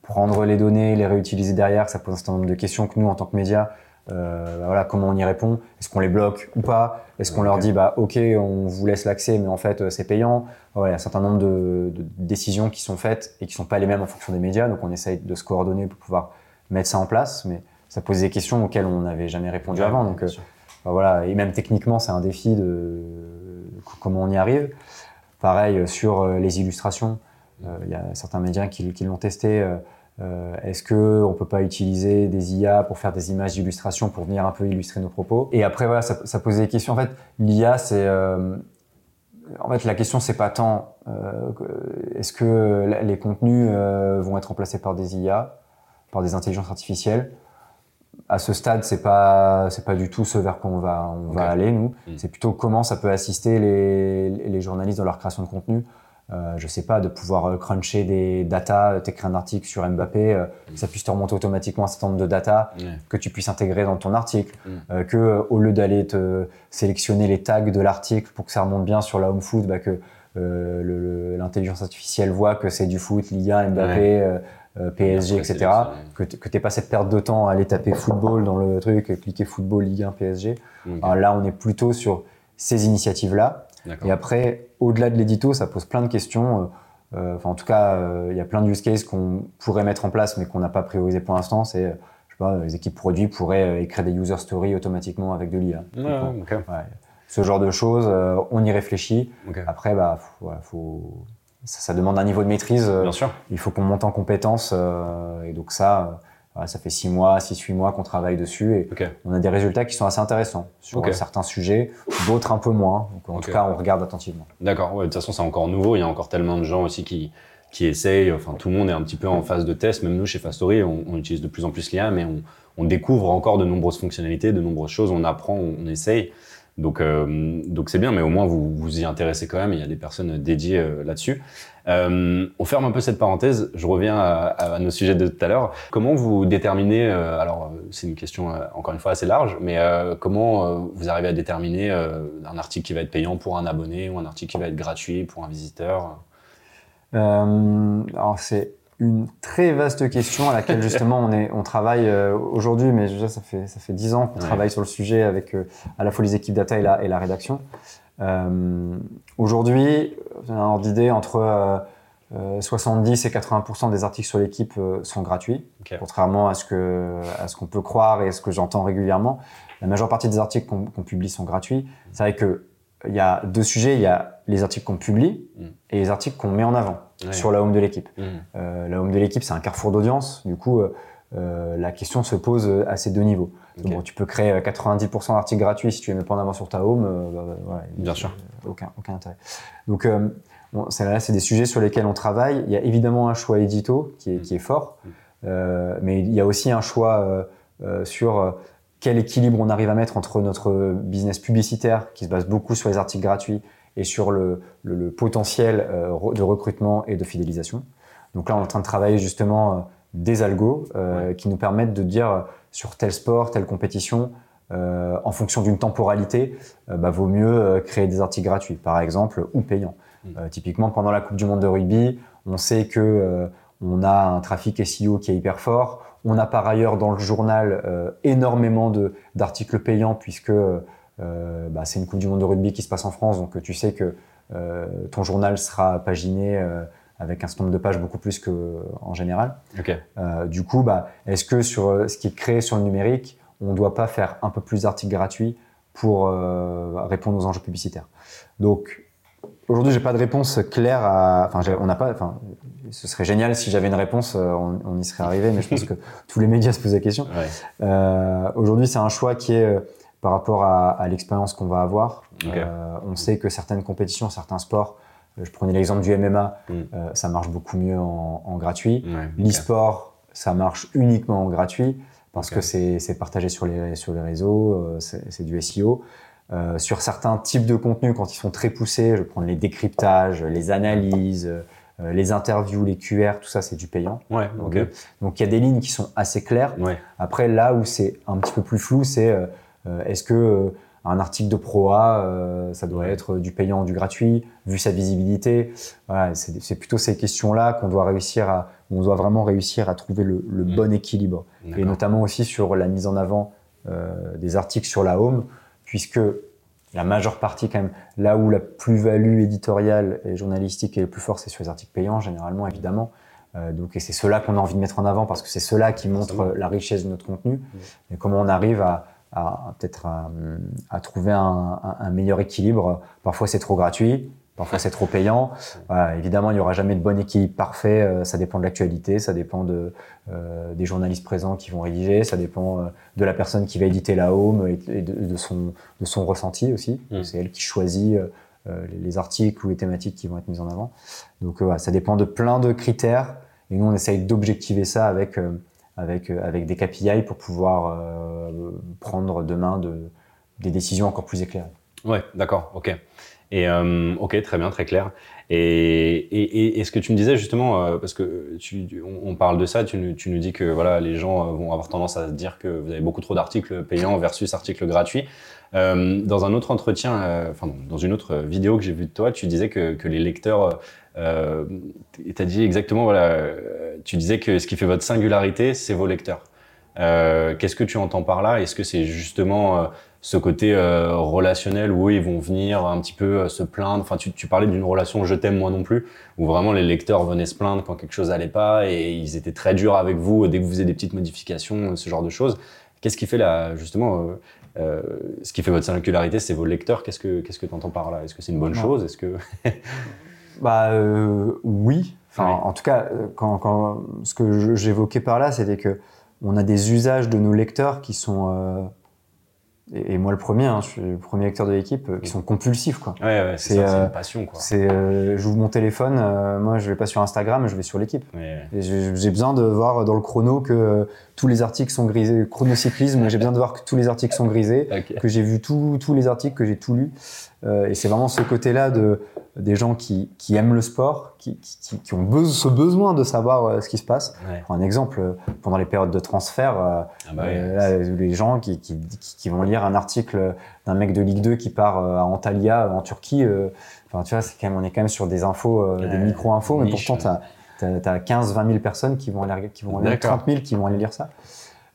prendre les données, les réutiliser derrière, ça pose un certain nombre de questions que nous, en tant que médias, euh, bah voilà, comment on y répond? Est-ce qu'on les bloque ou pas? Est-ce qu'on leur dit bah ok, on vous laisse l'accès, mais en fait euh, c'est payant? Il y a un certain nombre de, de, décisions qui sont faites et qui sont pas les mêmes en fonction des médias, donc on essaye de se coordonner pour pouvoir mettre ça en place, mais ça pose des questions auxquelles on n'avait jamais répondu avant. Donc euh, bah voilà, et même techniquement c'est un défi de comment on y arrive. Pareil sur les illustrations, il y a certains médias qui, qui l'ont testé. Euh, est-ce que on peut pas utiliser des IA pour faire des images d'illustration pour venir un peu illustrer nos propos? Et après voilà, ça, ça pose des questions. En fait, l'IA, c'est euh, en fait la question c'est pas tant euh, est-ce que les contenus vont être remplacés par des IA, par des intelligences artificielles? À ce stade, c'est pas c'est pas du tout ce vers quoi on va on va aller nous. Hmm. C'est plutôt comment ça peut assister les, les journalistes dans leur création de contenu euh, je sais pas, de pouvoir euh, cruncher des data, t'écrire un article sur Mbappé, euh, que ça puisse te remonter automatiquement un certain nombre de data, que tu puisses intégrer dans ton article, mm. euh, que au lieu d'aller te sélectionner les tags de l'article pour que ça remonte bien sur la home foot, bah, que l'intelligence artificielle voit que c'est du foot, l'IA, Mbappé, PSG, etc. Que, que t'aies pas cette perte de temps à aller taper football dans le truc, cliquer football, Ligue 1, PSG. Alors là, on est plutôt sur ces initiatives-là et après, au-delà de l'édito, ça pose plein de questions. Euh, euh, enfin, en tout cas, euh, il y a plein de use cases qu'on pourrait mettre en place, mais qu'on n'a pas priorisé pour l'instant. C'est, je sais pas, les équipes produits pourraient écrire des user stories automatiquement avec de l'IA. Ce genre de choses, on y réfléchit. Après, bah, faut, ça, demande un niveau de maîtrise. Bien sûr. Il faut qu'on monte en compétences. et donc ça, ça fait 6 mois, 6-8 mois qu'on travaille dessus et on a des résultats qui sont assez intéressants sur certains sujets, d'autres un peu moins. Donc, en tout cas, on regarde attentivement. D'accord. Ouais, de toute façon, c'est encore nouveau. Il y a encore tellement de gens aussi qui, qui essayent. Enfin, tout le monde est un petit peu en phase de test. Même nous, chez Fastory, on, on utilise de plus en plus l'IA, mais on, on, découvre encore de nombreuses fonctionnalités, de nombreuses choses. On apprend, on, essaye. Donc, euh, donc c'est bien, mais au moins vous vous y intéressez quand même. Il y a des personnes dédiées euh, là-dessus. Euh, on ferme un peu cette parenthèse. Je reviens à, nos sujets de tout à l'heure. Comment vous déterminez euh, Alors, c'est une question euh, encore une fois assez large, mais comment vous arrivez à déterminer un article qui va être payant pour un abonné ou un article qui va être gratuit pour un visiteur? Alors, c'est une très vaste question à laquelle justement on, est, on travaille euh, aujourd'hui, mais déjà ça fait ça fait dix ans qu'on Ouais. travaille sur le sujet avec euh, à la fois les équipes data et la, et la rédaction. Euh, aujourd'hui, un ordre d'idée entre euh, euh, 70 et 80% des articles sur l'équipe euh, sont gratuits, contrairement à ce que à ce qu'on peut croire et à ce que j'entends régulièrement. La majeure partie des articles qu'on publie sont gratuits. C'est vrai que il y a deux sujets, il y a les articles qu'on publie Mm. et les articles qu'on met en avant sur la home de l'équipe. Euh, la home de l'équipe, c'est un carrefour d'audience. Du coup, euh, euh, la question se pose euh, à ces deux niveaux. Bon, tu peux créer euh, 90% d'articles gratuits si tu les mets pas en avant sur ta home. euh, bah, bah, voilà, Bien sûr. euh, Aucun, aucun intérêt. Donc, euh, bon, là, c'est des sujets sur lesquels on travaille. Il y a évidemment un choix édito qui est, Mm. qui est fort, Mm. Euh, mais il y a aussi un choix euh, euh, sur euh, quel équilibre on arrive à mettre entre notre business publicitaire, qui se base beaucoup sur les articles gratuits, et sur le, le- le potentiel euh, de recrutement et de fidélisation. Donc là, on est en train de travailler justement euh, des algos euh, qui nous permettent de dire euh, sur tel sport, telle compétition, euh, en fonction d'une temporalité, euh, bah, vaut mieux créer des articles gratuits, par exemple, ou payants. Mm. Typiquement, pendant la Coupe du Monde de rugby, on sait que on a un trafic SEO qui est hyper fort. On a par ailleurs dans le journal énormément de- d'articles payants puisque bah, c'est une Coupe du Monde de rugby qui se passe en France, donc tu sais que ton journal sera paginé avec un certain nombre de pages beaucoup plus qu'en général. Ok. Euh, du coup, bah, est-ce que sur euh, ce qui est créé sur le numérique, on ne doit pas faire un peu plus d'articles gratuits pour euh, répondre aux enjeux publicitaires? Donc, aujourd'hui, j'ai pas de réponse claire à. Enfin, on n'a pas. Enfin, ce serait génial si j'avais une réponse, on, on y serait arrivé, mais je pense que tous les médias se posent la question. Ouais. Euh, aujourd'hui, c'est un choix qui est par rapport à, à l'expérience qu'on va avoir. On sait que certaines compétitions, certains sports, je prenais l'exemple du MMA, Mm. euh, ça marche beaucoup mieux en, en gratuit. Ouais. L'e-sport, ça marche uniquement en gratuit parce que c'est partagé sur les, sur les réseaux, euh, c'est du SEO. Euh, sur certains types de contenus, quand ils sont très poussés, je prendre les décryptages, les analyses, euh, les interviews, les QR, tout ça, c'est du payant. Ouais. Donc, Donc il y a des lignes qui sont assez claires. Ouais. Après, là où c'est un petit peu plus flou, c'est euh, est-ce que un article de Pro A, euh, ça doit être du payant du gratuit, vu sa visibilité Voilà, c'est plutôt ces questions-là qu'on doit réussir à, on doit vraiment réussir à trouver le, le Mm. bon équilibre. Et notamment aussi sur la mise en avant euh, des articles sur la home, puisque la majeure partie quand même, là où la plus-value éditoriale et journalistique est le plus fort, c'est sur les articles payants, généralement, évidemment. Euh, donc, et c'est ceux-là qu'on a envie de mettre en avant parce que c'est ceux-là qui montrent euh, la richesse de notre contenu. Et comment on arrive à, à- peut-être à, à trouver un, un- meilleur équilibre. Parfois c'est trop gratuit, parfois c'est trop payant. Voilà, évidemment, il n'y aura jamais de bon équilibre parfait. euh, ça dépend de l'actualité, ça dépend de, euh, des journalistes présents qui vont rédiger, ça dépend euh, de la personne qui va éditer la home et, de, de son, de son ressenti aussi. Mm. C'est elle qui choisit euh, euh, les- les articles ou les thématiques qui vont être mises en avant. Donc euh, voilà, ça dépend de plein de critères. Et nous, on essaye d'objectiver ça avec, euh, avec, euh, avec des KPI pour pouvoir euh, prendre demain de, des décisions encore plus éclairées. Ouais, d'accord, ok. Et euh, ok, très bien, très clair. Et, et, et, ce que tu me disais justement, parce que on, parle de ça, tu, nous- dis que voilà, les gens vont avoir tendance à se dire que vous avez beaucoup trop d'articles payants versus articles gratuits. Dans un autre entretien, enfin dans une autre vidéo que j'ai vue de toi, tu disais que, que les lecteurs, euh, tu as dit exactement, voilà, euh, tu disais que ce qui fait votre singularité, c'est vos lecteurs. Euh, Qu'est-ce que tu entends par là? Est-ce que c'est justement euh, ce côté relationnel où ils vont venir un petit peu se plaindre? Enfin, tu, tu parlais d'une relation je t'aime moi non plus, où vraiment les lecteurs venaient se plaindre quand quelque chose allait pas et ils étaient très durs avec vous dès que vous faisiez des petites modifications, ce genre de choses. Qu'est-ce qui fait la, justement, euh, ce qui fait votre singularité, c'est vos lecteurs? Qu'est-ce que qu'est-ce que tu entends par là? Est-ce que c'est une bonne Non. chose? Est-ce que Bah euh, oui. Enfin, Oui. en tout cas, euh, quand, quand ce que j'évoquais par là, c'était que on a des usages de nos lecteurs qui sont euh, et, et moi le premier, hein, je suis le premier lecteur de l'équipe, euh, qui sont compulsifs quoi. ouais, ouais, c'est C'est, ça, c'est une passion quoi. C'est, j'ouvre mon téléphone, moi je vais pas sur Instagram, je vais sur l'équipe. Ouais, j'ai besoin de voir dans le chrono que tous les articles sont grisés, chronocyclisme, j'ai besoin de voir que tous les articles sont grisés, que j'ai vu tous les articles, que j'ai tout lu. Euh, et c'est vraiment ce côté-là de, des gens qui, qui aiment le sport, qui, qui, qui ont ce besoin de savoir euh, ce qui se passe. Ouais. Un exemple, euh, pendant les périodes de transfert, euh, Ah bah là, les gens qui, vont lire un article d'un mec de Ligue 2 qui part à Antalya, en Turquie, enfin, tu vois, quand même, on est quand même sur des infos, des micro-infos, mais pourtant, Tu as, 15, 20 000 personnes qui vont aller, qui vont aller D'accord. 30 000 qui vont aller lire ça.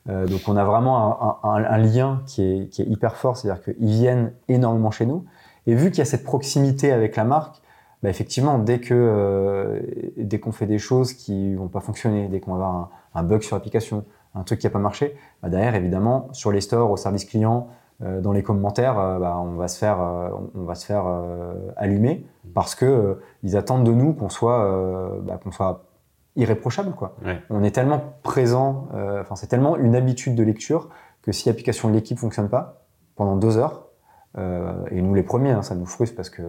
Donc on a vraiment un, un- un lien qui est, qui est hyper fort, c'est-à-dire qu'ils viennent énormément chez nous. Et vu qu'il y a cette proximité avec la marque, bah effectivement, dès que euh, dès qu'on fait des choses qui vont pas fonctionner, dès qu'on va avoir un, un bug sur l'application, un truc qui a pas marché, bah derrière évidemment sur les stores, au service client, euh, dans les commentaires, euh, bah, on va se faire on va se faire allumer parce que ils attendent de nous qu'on soit qu'on soit irréprochable quoi. Ouais. On est tellement présent, enfin c'est tellement une habitude de lecture que si l'application de l'équipe fonctionne pas pendant deux heures, euh, et nous les premiers, hein, ça nous frustre parce que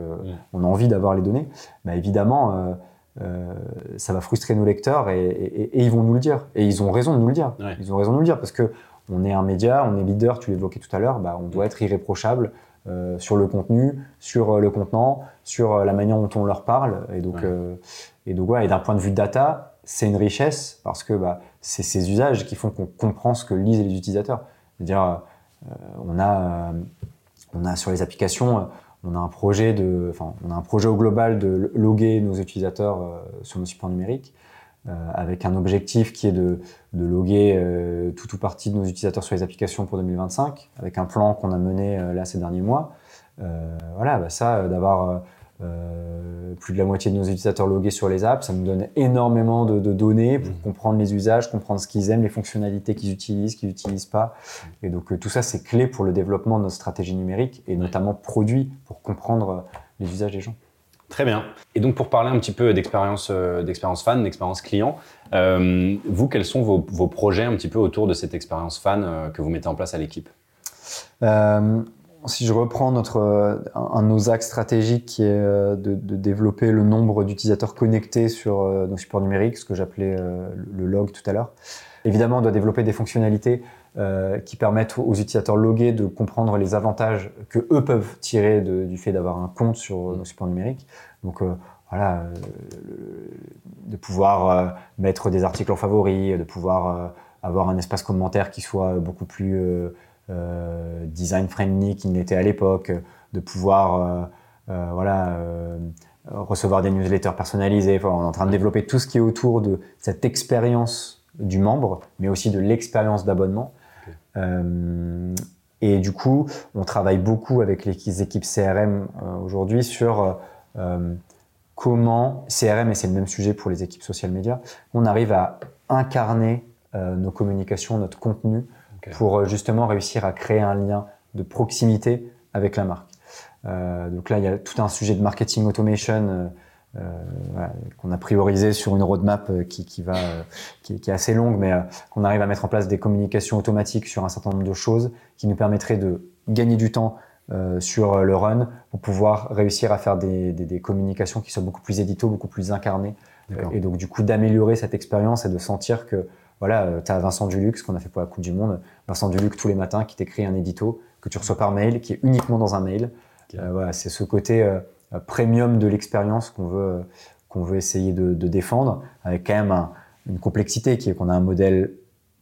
on a envie d'avoir les données, bah évidemment euh, euh, ça va frustrer nos lecteurs et, et- et ils vont nous le dire. Et ils ont raison de nous le dire. Ouais. Ils ont raison de nous le dire parce que on est un média, on est leader, tu l'évoquais tout à l'heure, bah, on doit être irréprochable euh, sur le contenu, sur le contenant, sur la manière dont on leur parle. Et donc, Ouais. euh, et donc voilà, et d'un point de vue data, c'est une richesse parce que bah, c'est ces usages qui font qu'on comprend ce que lisent les utilisateurs. C'est-à-dire, euh, on a, on a sur les applications, euh, on a un projet au global de loguer nos utilisateurs euh, sur nos supports numériques, euh, avec un objectif qui est de, loguer tout ou partie de nos utilisateurs sur les applications pour 2025, avec un plan qu'on a mené là ces derniers mois. Voilà, bah ça, d'avoir euh, plus de la moitié de nos utilisateurs logués sur les apps, ça nous donne énormément de, de données pour Mhm. comprendre les usages, comprendre ce qu'ils aiment, les fonctionnalités qu'ils utilisent, qu'ils n'utilisent pas. Et donc euh, tout ça, c'est clé pour le développement de notre stratégie numérique et notamment produit pour comprendre euh, les usages des gens. Très bien. Et donc pour parler un petit peu d'expérience euh, d'expérience fan, d'expérience client, vous, quels sont vos, vos projets un petit peu autour de cette expérience fan que vous mettez en place à l'équipe? Si je reprends notre, euh, un, de nos axes stratégiques qui est euh, de, développer le nombre d'utilisateurs connectés sur euh, nos supports numériques, ce que j'appelais le log tout à l'heure. Évidemment, on doit développer des fonctionnalités qui permettent aux utilisateurs logués de comprendre les avantages que eux peuvent tirer du fait d'avoir un compte sur nos supports numériques. Donc voilà, de pouvoir mettre des articles en favoris, de pouvoir avoir un espace commentaire qui soit beaucoup plus design friendly qu'il n'était à l'époque, de pouvoir euh, euh, voilà, euh, recevoir des newsletters personnalisés. Enfin, on est en train de développer tout ce qui est autour de cette expérience du membre, mais aussi de l'expérience d'abonnement. Euh, et du coup, on travaille beaucoup avec les équipes CRM euh, aujourd'hui sur euh, comment, CRM, et c'est le même sujet pour les équipes social media, on arrive à incarner euh, nos communications, notre contenu, Pour euh, justement réussir à créer un lien de proximité avec la marque. Euh, donc là, il y a tout un sujet de marketing automation euh, voilà, qu'on a priorisé sur une roadmap qui, qui, va, qui, qui est assez longue, mais euh, qu'on arrive à mettre en place des communications automatiques sur un certain nombre de choses qui nous permettraient de gagner du temps sur le run pour pouvoir réussir à faire des, des, des communications qui soient beaucoup plus édito, beaucoup plus incarnées, et donc du coup d'améliorer cette expérience et de sentir que voilà, tu as Vincent Duluc, ce qu'on a fait pour la Coupe du Monde, Vincent Duluc tous les matins qui t'écrit un édito que tu reçois par mail, qui est uniquement dans un mail. Euh, voilà, c'est ce côté euh, euh, premium de l'expérience qu'on veut, euh, qu'on veut essayer de, de défendre, avec quand même un- une complexité qui est qu'on a un modèle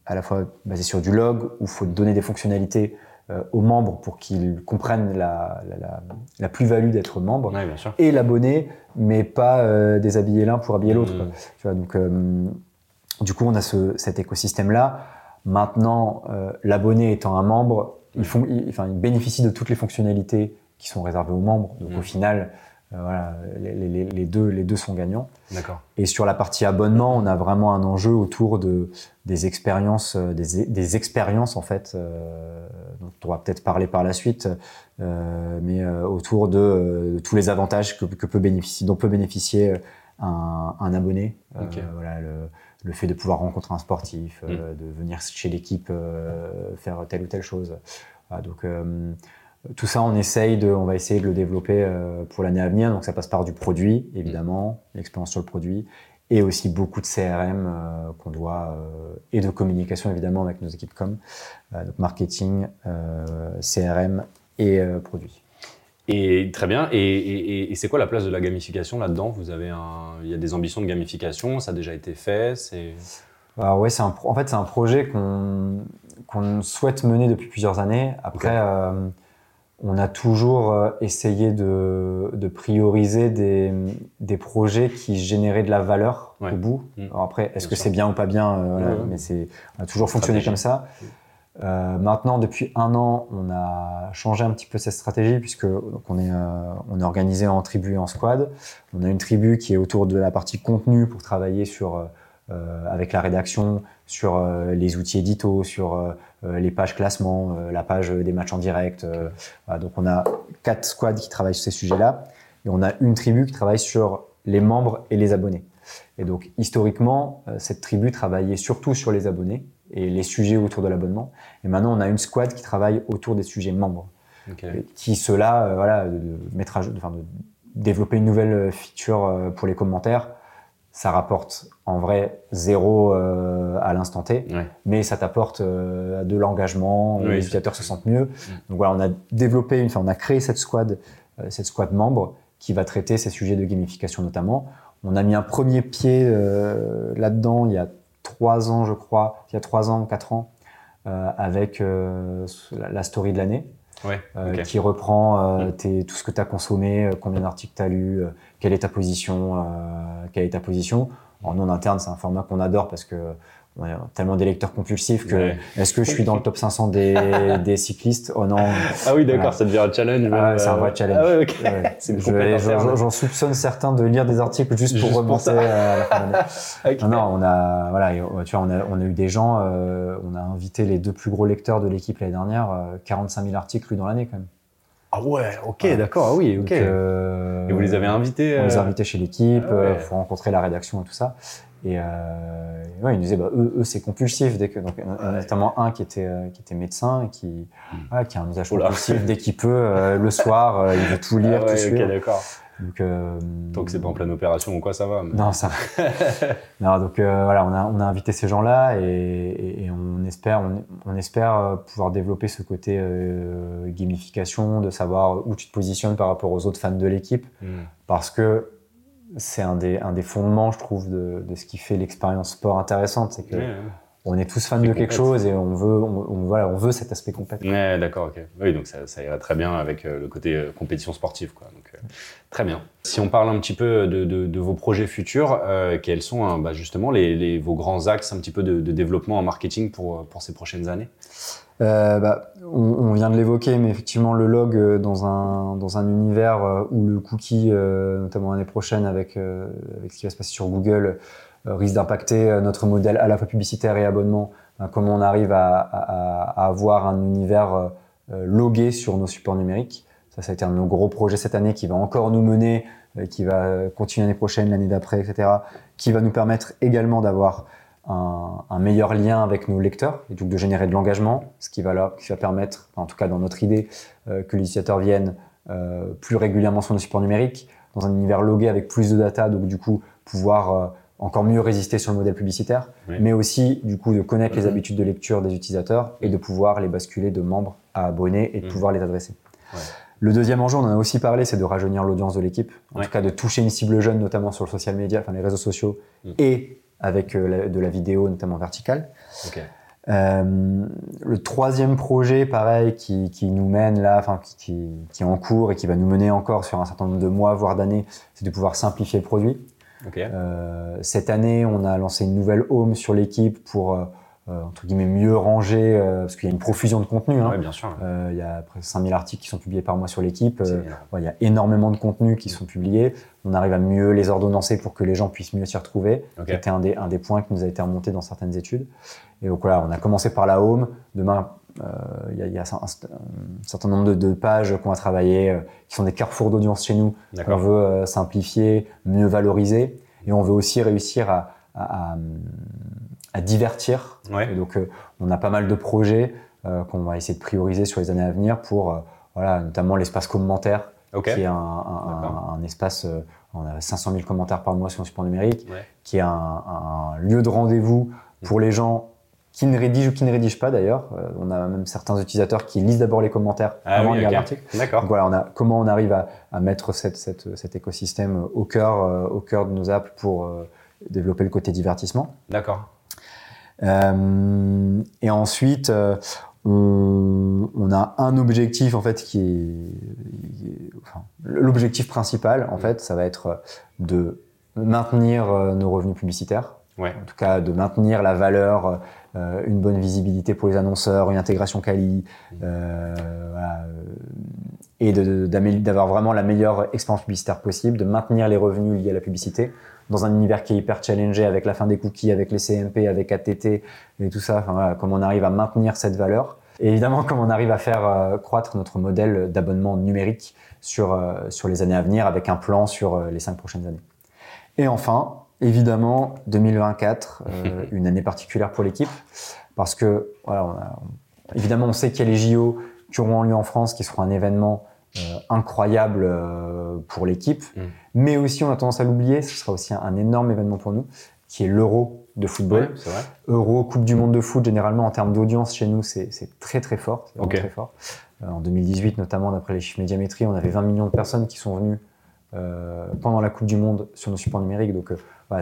à la fois basé sur du log, où il faut donner des fonctionnalités euh, aux membres pour qu'ils comprennent la, la- la- la plus-value d'être membre, Ouais, et l'abonné, mais pas euh, déshabiller l'un pour habiller l'autre. Vois, donc, euh, du coup, on a ce, cet écosystème-là. Maintenant, euh, l'abonné étant un membre, ils, font, ils- enfin, ils bénéficient de toutes les fonctionnalités qui sont réservées aux membres. Donc, au final, euh, voilà, les, les- les deux, les deux sont gagnants. D'accord. Et sur la partie abonnement, on a vraiment un enjeu autour de, des expériences, euh, des, des expériences en fait, euh, dont on pourra peut-être parler par la suite, euh, mais autour de, de tous les avantages que, que peut bénéficier, dont peut bénéficier un, un abonné. Ok. voilà, le, le fait de pouvoir rencontrer un sportif, euh, de venir chez l'équipe euh, faire telle ou telle chose. Voilà, donc euh, tout ça, on essaye de, on va essayer de le développer euh, pour l'année à venir. Donc ça passe par du produit, évidemment, l'expérience sur le produit, et aussi beaucoup de CRM euh, qu'on doit euh, et de communication évidemment avec nos équipes com, euh, donc marketing, euh, CRM et euh, produit. Et très bien. Et, et- et c'est quoi la place de la gamification là-dedans? Vous avez un, il y a des ambitions de gamification, ça a déjà été fait. C'est ouais, c'est en fait c'est un projet qu'on qu'on souhaite mener depuis plusieurs années. Après, euh, on a toujours euh, essayé de, de prioriser des, des projets qui généraient de la valeur au bout. Mm. Alors après, est-ce que c'est bien ou pas bien? Euh, voilà. Mais c'est on a toujours fonctionné comme ça. Euh, maintenant, depuis un an, on a changé un petit peu cette stratégie puisque donc on est euh, on est organisé en tribu et en squad. On a une tribu qui est autour de la partie contenu pour travailler sur euh, euh, avec la rédaction sur euh, les outils édito, sur les pages classement, la page des matchs en direct. voilà. donc on a quatre squads qui travaillent sur ces sujets-là et on a une tribu qui travaille sur les membres et les abonnés. Et donc historiquement, cette tribu travaillait surtout sur les abonnés et les sujets autour de l'abonnement. Et maintenant, on a une squad qui travaille autour des sujets membres, qui cela, euh, voilà, de, mettre à enfin, de développer une nouvelle euh, feature euh, pour les commentaires. Ça rapporte en vrai zéro euh, à l'instant T, Ouais. mais ça t'apporte euh, de l'engagement, Oui, les utilisateurs se sentent mieux. Donc voilà, on a développé, une, enfin, on a créé cette squad, euh, cette squad membre qui va traiter ces sujets de gamification notamment. On a mis un premier pied là-dedans il y a trois ans, je crois, il y a trois ans, quatre ans, euh, avec euh, la, story de l'année, Ouais. euh, qui reprend Mm. tes- tout ce que tu as consommé, combien d'articles tu as lu, quelle est ta position, quelle est ta position. En nous, en interne, c'est un format qu'on adore parce que a tellement des lecteurs compulsifs que Ouais. est-ce que je suis dans le top 500 des, des cyclistes Oh non, Ah oui, d'accord, Voilà. ça devient un challenge. Ah, c'est un euh, vrai challenge. Ah ouais. Ouais. Compète j'en- soupçonne certains de lire des articles juste pour Juste remonter à la fin d'année. Ok. Non, on a, voilà, euh, tu vois, on a, on a eu des gens, euh, on a invité les deux plus gros lecteurs de l'équipe l'année dernière, euh, 45 000 articles lus dans l'année quand même. Ah ouais, ok, Ouais. d'accord, ah oui, ok. Donc, euh, Et vous les avez invités On les a euh, invités chez l'équipe, Ah ouais. euh, pour rencontrer la rédaction et tout ça. Et euh, ouais, ils nous disaient, bah, eux, eux c'est compulsif. Dès que, donc, euh, Notamment un qui était, euh, qui était médecin et qui, voilà, qui a un usage Hmm. Oula. compulsif. Dès qu'il peut, euh, le soir, euh, il veut tout lire, ah tout ouais, suivre. ok, d'accord. Donc, Tant que c'est pas en pleine opération ou quoi, ça va. mais- Non, ça. non, donc voilà, on a, on a invité ces gens-là et, et- et on espère, on, on espère pouvoir développer ce côté gamification, de savoir où tu te positionnes par rapport aux autres fans de l'équipe, Hmm. parce que c'est un des, un des fondements, je trouve, de, de ce qui fait l'expérience sport intéressante, c'est que Ouais, ouais. on est tous fans de quelque chose et on veut, on, on- voilà, on veut cet aspect compète. Ouais, d'accord, ok. Oui, donc ça, ça irait très bien avec euh, le côté euh, compétition sportive, quoi. Donc, euh, très bien. Si on parle un petit peu de, de- de vos projets futurs, euh, quels sont hein, bah, justement les, les- vos grands axes un petit peu de, développement en marketing pour, pour ces prochaines années? Euh, bah, on, vient de l'évoquer, mais effectivement, le log euh, dans un, dans un univers euh, où le cookie, notamment l'année prochaine avec, avec ce qui va se passer sur Google, risque d'impacter notre modèle à la fois publicitaire et abonnement. Ben, comment on arrive à, à- à avoir un univers logué sur nos supports numériques. Ça, ça a été un de nos gros projets cette année qui va encore nous mener, qui va continuer l'année prochaine, l'année d'après, etc. Qui va nous permettre également d'avoir un, un meilleur lien avec nos lecteurs et donc de générer de l'engagement, ce qui va, là, qui va permettre, en tout cas dans notre idée, euh, que les utilisateurs viennent euh, plus régulièrement sur nos supports numériques, dans un univers logué avec plus de data, donc du coup pouvoir euh, encore mieux résister sur le modèle publicitaire, Oui. mais aussi du coup de connaître les Mhm. habitudes de lecture des utilisateurs et de pouvoir les basculer de membres à abonnés et de Mhm. pouvoir les adresser. Ouais. Le deuxième enjeu, on en a aussi parlé, c'est de rajeunir l'audience de l'équipe, en Ouais. tout cas de toucher une cible jeune, notamment sur le social media, enfin les réseaux sociaux, Mhm. et avec euh, la- de la vidéo, notamment verticale. Euh, le troisième projet, pareil, qui, qui nous mène là, enfin qui, qui, qui est en cours et qui va nous mener encore sur un certain nombre de mois, voire d'années, c'est de pouvoir simplifier le produit. Euh, cette année, on a lancé une nouvelle home sur l'équipe pour entre guillemets mieux ranger, euh, parce qu'il y a une profusion de contenu. hein. Ouais, bien sûr. Euh, il y a près de 5000 articles qui sont publiés par mois sur l'équipe. Euh. Ouais, il y a énormément de contenus qui sont publiés. On arrive à mieux les ordonnancer pour que les gens puissent mieux s'y retrouver. C'était un des, un des points qui nous a été remonté dans certaines études. Et donc voilà, on a commencé par la home. Demain, euh, il y a, il y a un, un certain nombre de, de pages qu'on va travailler, euh, qui sont des carrefours d'audience chez nous, qu'on veut euh, simplifier, mieux valoriser. Et on veut aussi réussir à, à- à- à divertir. Ouais. Et donc, euh, on a pas mal de projets euh, qu'on va essayer de prioriser sur les années à venir pour, euh, voilà, notamment l'espace commentaire, qui est un, espace, on a 500 000 commentaires par mois sur le support numérique, Ouais. qui est un, un lieu de rendez-vous pour les gens qui ne rédigent ou qui ne rédigent pas d'ailleurs. On a même certains utilisateurs qui lisent d'abord les commentaires Ah avant oui, de lire ok. l'article. D'accord. Voilà, on a, comment on arrive à, à mettre cette, cette- cet écosystème au cœur, au cœur de nos apps pour développer le côté divertissement. D'accord. Euh, et ensuite, euh, on, on a un objectif en fait qui est, qui est- enfin, l'objectif principal en fait, ça va être de maintenir nos revenus publicitaires. Ouais. En tout cas, de maintenir la valeur, une bonne visibilité pour les annonceurs, une intégration quali, voilà, et d'avoir vraiment la meilleure expérience publicitaire possible, de maintenir les revenus liés à la publicité dans un univers qui est hyper challengé avec la fin des cookies, avec les CMP, avec ATT et tout ça. Enfin, voilà, comment on arrive à maintenir cette valeur. Et évidemment, comment on arrive à faire euh, croître notre modèle d'abonnement numérique sur, euh, sur les années à venir avec un plan sur euh, les cinq prochaines années. Et enfin, évidemment, 2024, une année particulière pour l'équipe parce que, voilà, on a, évidemment, on sait qu'il y a les JO qui auront lieu en France, qui seront un événement incroyable euh, pour l'équipe. Mm. Mais aussi, on a tendance à l'oublier, ce sera aussi un, énorme événement pour nous, qui est l'Euro de football. Euro, Coupe du Monde de foot, généralement en termes d'audience chez nous, c'est très très fort. très fort. Euh, en 2018, notamment, d'après les chiffres médiamétrie, on avait 20 millions de personnes qui sont venues pendant la Coupe du Monde sur nos supports numériques. Donc,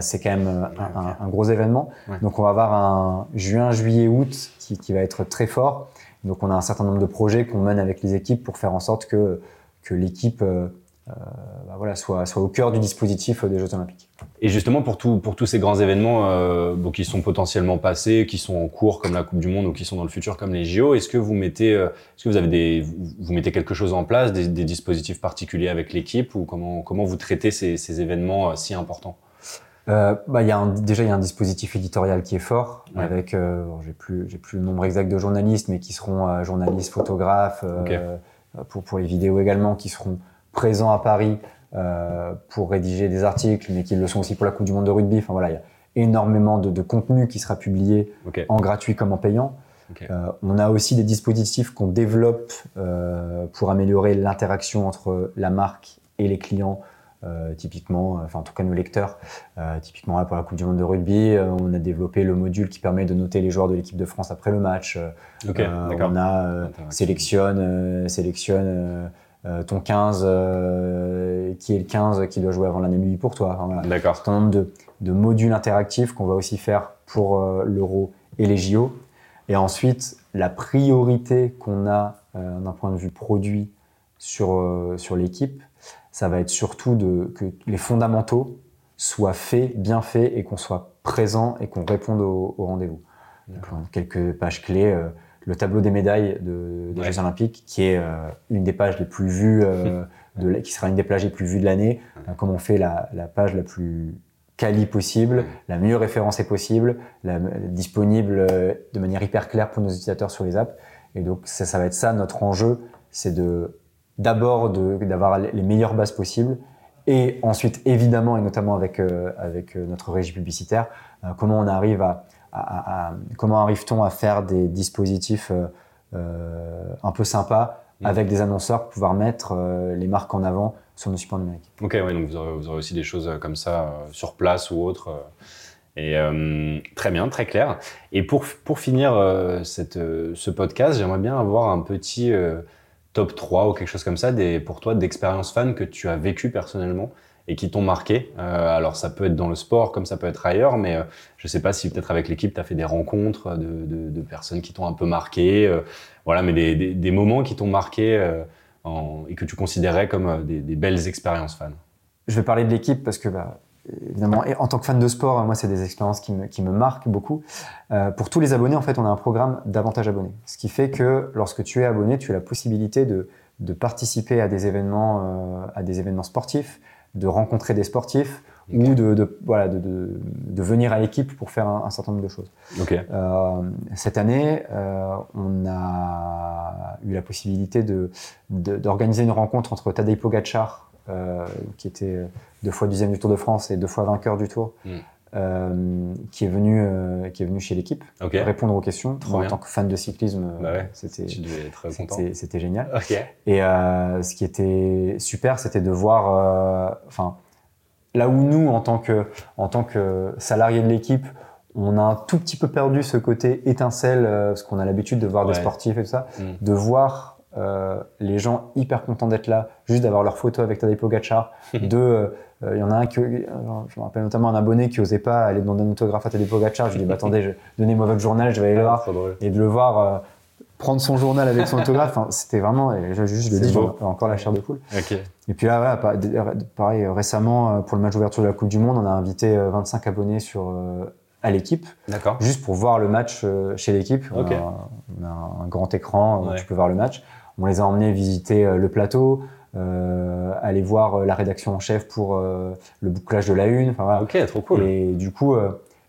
c'est quand même un, gros événement. Donc, on va avoir un juin, juillet, août qui, qui va être très fort. Donc on a un certain nombre de projets qu'on mène avec les équipes pour faire en sorte que, que l'équipe euh, euh bah voilà, soit, au cœur du dispositif des Jeux Olympiques. Et justement, pour, pour tous ces grands événements euh, qui sont potentiellement passés, qui sont en cours comme la Coupe du Monde ou qui sont dans le futur comme les JO, est-ce que vous mettez, est-ce que vous avez des, vous mettez quelque chose en place, des, dispositifs particuliers avec l'équipe ou comment, comment vous traitez ces, événements si importants? Euh, bah, y a un, déjà, il y a un dispositif éditorial qui est fort, avec, euh, j'ai plus, j'ai plus le nombre exact de journalistes, mais qui seront euh, journalistes, photographes, euh, pour, pour les vidéos également, qui seront présents à Paris pour rédiger des articles, mais qui le sont aussi pour la Coupe du Monde de rugby. Enfin voilà, il y a énormément de, de contenu qui sera publié en gratuit comme en payant. on a aussi des dispositifs qu'on développe pour améliorer l'interaction entre la marque et les clients euh, typiquement, enfin en tout cas nos lecteurs, euh, typiquement là, pour la Coupe du Monde de rugby, euh, on a développé le module qui permet de noter les joueurs de l'équipe de France après le match. Okay, on a sélectionne, sélectionne ton 15, qui est le 15 qui doit jouer avant la nuit pour toi. Enfin, voilà. D'accord. Un certain nombre de, de modules interactifs qu'on va aussi faire pour l'Euro et les JO. Et ensuite, la priorité qu'on a d'un point de vue produit sur, sur l'équipe, ça va être surtout de, que les fondamentaux soient faits, bien faits, et qu'on soit présent et qu'on réponde au, rendez-vous. quelques pages clés. Euh, le tableau des médailles de, des Jeux Olympiques, qui est euh, une des pages les plus vues, euh, de, qui sera une des plages les plus vues de l'année. comment on fait la, la, page la plus quali possible, la mieux référencée possible, la, disponible de manière hyper claire pour nos utilisateurs sur les apps. Et donc ça, ça va être ça notre enjeu, c'est de d'abord d'avoir les meilleures bases possibles et ensuite évidemment et notamment avec euh, avec euh, notre régie publicitaire euh, comment on arrive à, à, comment arrive-t-on à faire des dispositifs un peu sympas mmh. avec des annonceurs pour pouvoir mettre les marques en avant sur nos supports numériques. Ok, ouais, donc vous aurez, vous aurez, aussi des choses comme ça sur place ou autre. Et très bien, très clair. Et pour, pour finir cette, ce podcast, j'aimerais bien avoir un petit top 3 ou quelque chose comme ça des, pour toi d'expériences fans que tu as vécues personnellement et qui t'ont marqué. Euh, alors ça peut être dans le sport comme ça peut être ailleurs, mais euh, je sais pas si peut-être avec l'équipe tu as fait des rencontres de, de, personnes qui t'ont un peu marqué, euh, voilà, mais des, des, moments qui t'ont marqué euh, et que tu considérais comme euh, des, belles expériences fans. Je vais parler de l'équipe parce que bah, évidemment, et en tant que fan de sport, moi, c'est des expériences qui me, qui me marquent beaucoup. Euh, pour tous les abonnés, en fait, on a un programme d'avantage abonnés. Ce qui fait que lorsque tu es abonné, tu as la possibilité de, de participer à des événements, euh, à des événements sportifs, de rencontrer des sportifs ou de, de, voilà, de, de, venir à l'équipe pour faire un, un, certain nombre de choses. Okay. Euh, cette année, on a eu la possibilité d'organiser une rencontre entre Tadej Pogacar, euh, qui était deux fois deuxième du Tour de France et deux fois vainqueur du Tour, mm. euh, qui est venu euh, qui est venu chez l'équipe okay. répondre aux questions. en tant que fan de cyclisme, bah ouais, c'était c'était génial. Okay. Et ce qui était super, c'était de voir, enfin là où nous en tant que en tant que salariés de l'équipe on a un tout petit peu perdu ce côté étincelle, parce qu'on a l'habitude de voir ouais. des sportifs et tout ça, mm. de voir euh, les gens hyper contents d'être là, juste d'avoir leur photo avec Tadej Pogacar. de, euh, il y en a un qui, euh, je me rappelle notamment un abonné qui osait pas aller demander un autographe à Tadej Pogacar. Je lui ai dit, bah, attendez, donnez-moi votre journal, je vais aller le voir. Et de le voir prendre son journal avec son autographe. C'était vraiment, et je, juste, le dis, encore la chair de poule. Et puis là, voilà, pareil, euh, récemment, euh, pour le match d'ouverture de la Coupe du Monde, on a invité euh, 25 abonnés sur, euh, à l'équipe, D'accord. juste pour voir le match euh, chez l'équipe. On, a- on a un grand écran où Ouais. tu peux voir le match. On les a emmenés visiter euh, le plateau, euh, aller voir euh, la rédaction en chef pour euh, le bouclage de la une. Enfin, voilà. Ok, trop cool. Et du coup,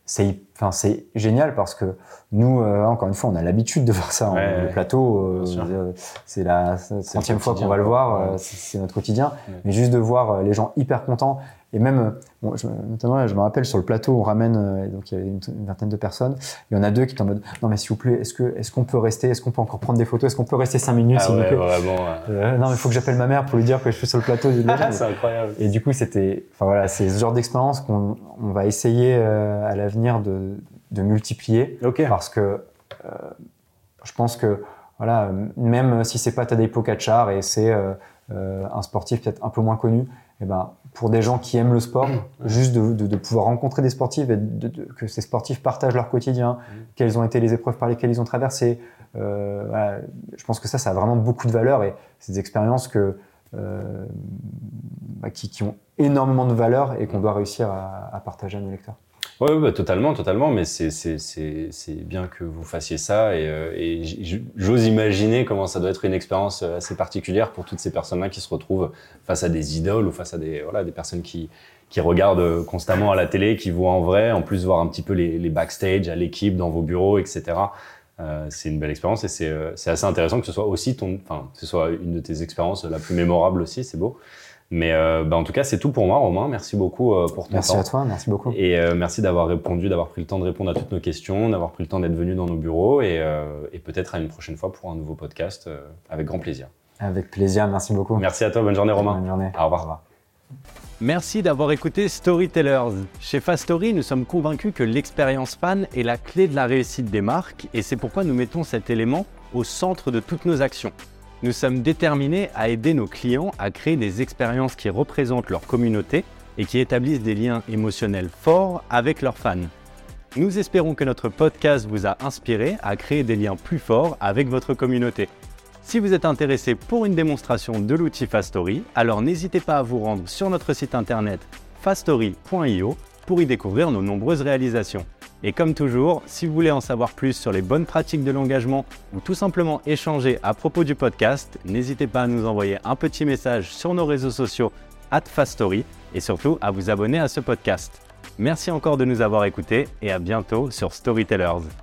c'est enfin, c'est génial parce que nous, euh, encore une fois, on a l'habitude de voir ça. hein. Ouais, le plateau, euh, euh, c'est la centième fois qu'on va le voir, Ouais. euh, c'est notre quotidien. Mais juste de voir les gens hyper contents. Et même, bon, je, notamment, je me rappelle sur le plateau, on ramène, donc il y avait une, une vingtaine de personnes. Il y en a deux qui étaient en mode Non, mais s'il vous plaît, est-ce qu'on est qu'on peut rester Est-ce qu'on peut encore prendre des photos Est-ce qu'on peut rester cinq minutes, Ah s'il vous ouais, plaît? vraiment. Non, mais il faut que j'appelle ma mère pour lui dire que je suis sur le plateau. c'est incroyable. Et du coup, c'était, enfin voilà, c'est ce genre d'expérience qu'on on va essayer à l'avenir de, de multiplier parce que euh, je pense que voilà, même si c'est pas Tadej Pogacar et c'est euh, euh, un sportif peut-être un peu moins connu, et ben pour des gens qui aiment le sport, juste de, de- de pouvoir rencontrer des sportifs et de- que ces sportifs partagent leur quotidien, quelles ont été les épreuves par lesquelles ils ont traversé. euh, voilà, je pense que ça, ça a vraiment beaucoup de valeur et c'est des expériences que bah, qui, qui ont énormément de valeur et qu'on doit réussir à, à partager à nos lecteurs. Oui, bah, totalement, totalement, mais c'est- bien que vous fassiez ça et, euh, j'ose imaginer comment ça doit être une expérience euh, assez particulière pour toutes ces personnes-là qui se retrouvent face à des idoles ou face à des, personnes qui, regardent euh, constamment à la télé, qui voient en vrai, en plus voir un petit peu les, les backstage à l'équipe, dans vos bureaux, etc. C'est une belle expérience et c'est assez intéressant que ce soit aussi ton, que ce soit une de tes expériences la plus mémorable aussi, c'est beau. Mais euh, bah, en tout cas, c'est tout pour moi, Romain. Merci beaucoup euh, pour ton Merci temps. à toi, merci beaucoup. Et euh, merci d'avoir répondu, d'avoir pris le temps de répondre à toutes nos questions, d'avoir pris le temps d'être venu dans nos bureaux et, euh, et peut-être à une prochaine fois pour un nouveau podcast euh, avec grand plaisir. Avec plaisir, merci beaucoup. Merci à toi, bonne journée Romain. Bonne journée. Au revoir. Merci d'avoir écouté Storytellers. Chez Fast Story, nous sommes convaincus que l'expérience fan est la clé de la réussite des marques et c'est pourquoi nous mettons cet élément au centre de toutes nos actions. Nous sommes déterminés à aider nos clients à créer des expériences qui représentent leur communauté et qui établissent des liens émotionnels forts avec leurs fans. Nous espérons que notre podcast vous a inspiré à créer des liens plus forts avec votre communauté. Si vous êtes intéressé pour une démonstration de l'outil Fastory, alors n'hésitez pas à vous rendre sur notre site internet fastory.io pour y découvrir nos nombreuses réalisations. Et comme toujours, si vous voulez en savoir plus sur les bonnes pratiques de l'engagement ou tout simplement échanger à propos du podcast, n'hésitez pas à nous envoyer un petit message sur nos réseaux sociaux at Fastory et surtout à vous abonner à ce podcast. Merci encore de nous avoir écoutés et à bientôt sur Storytellers.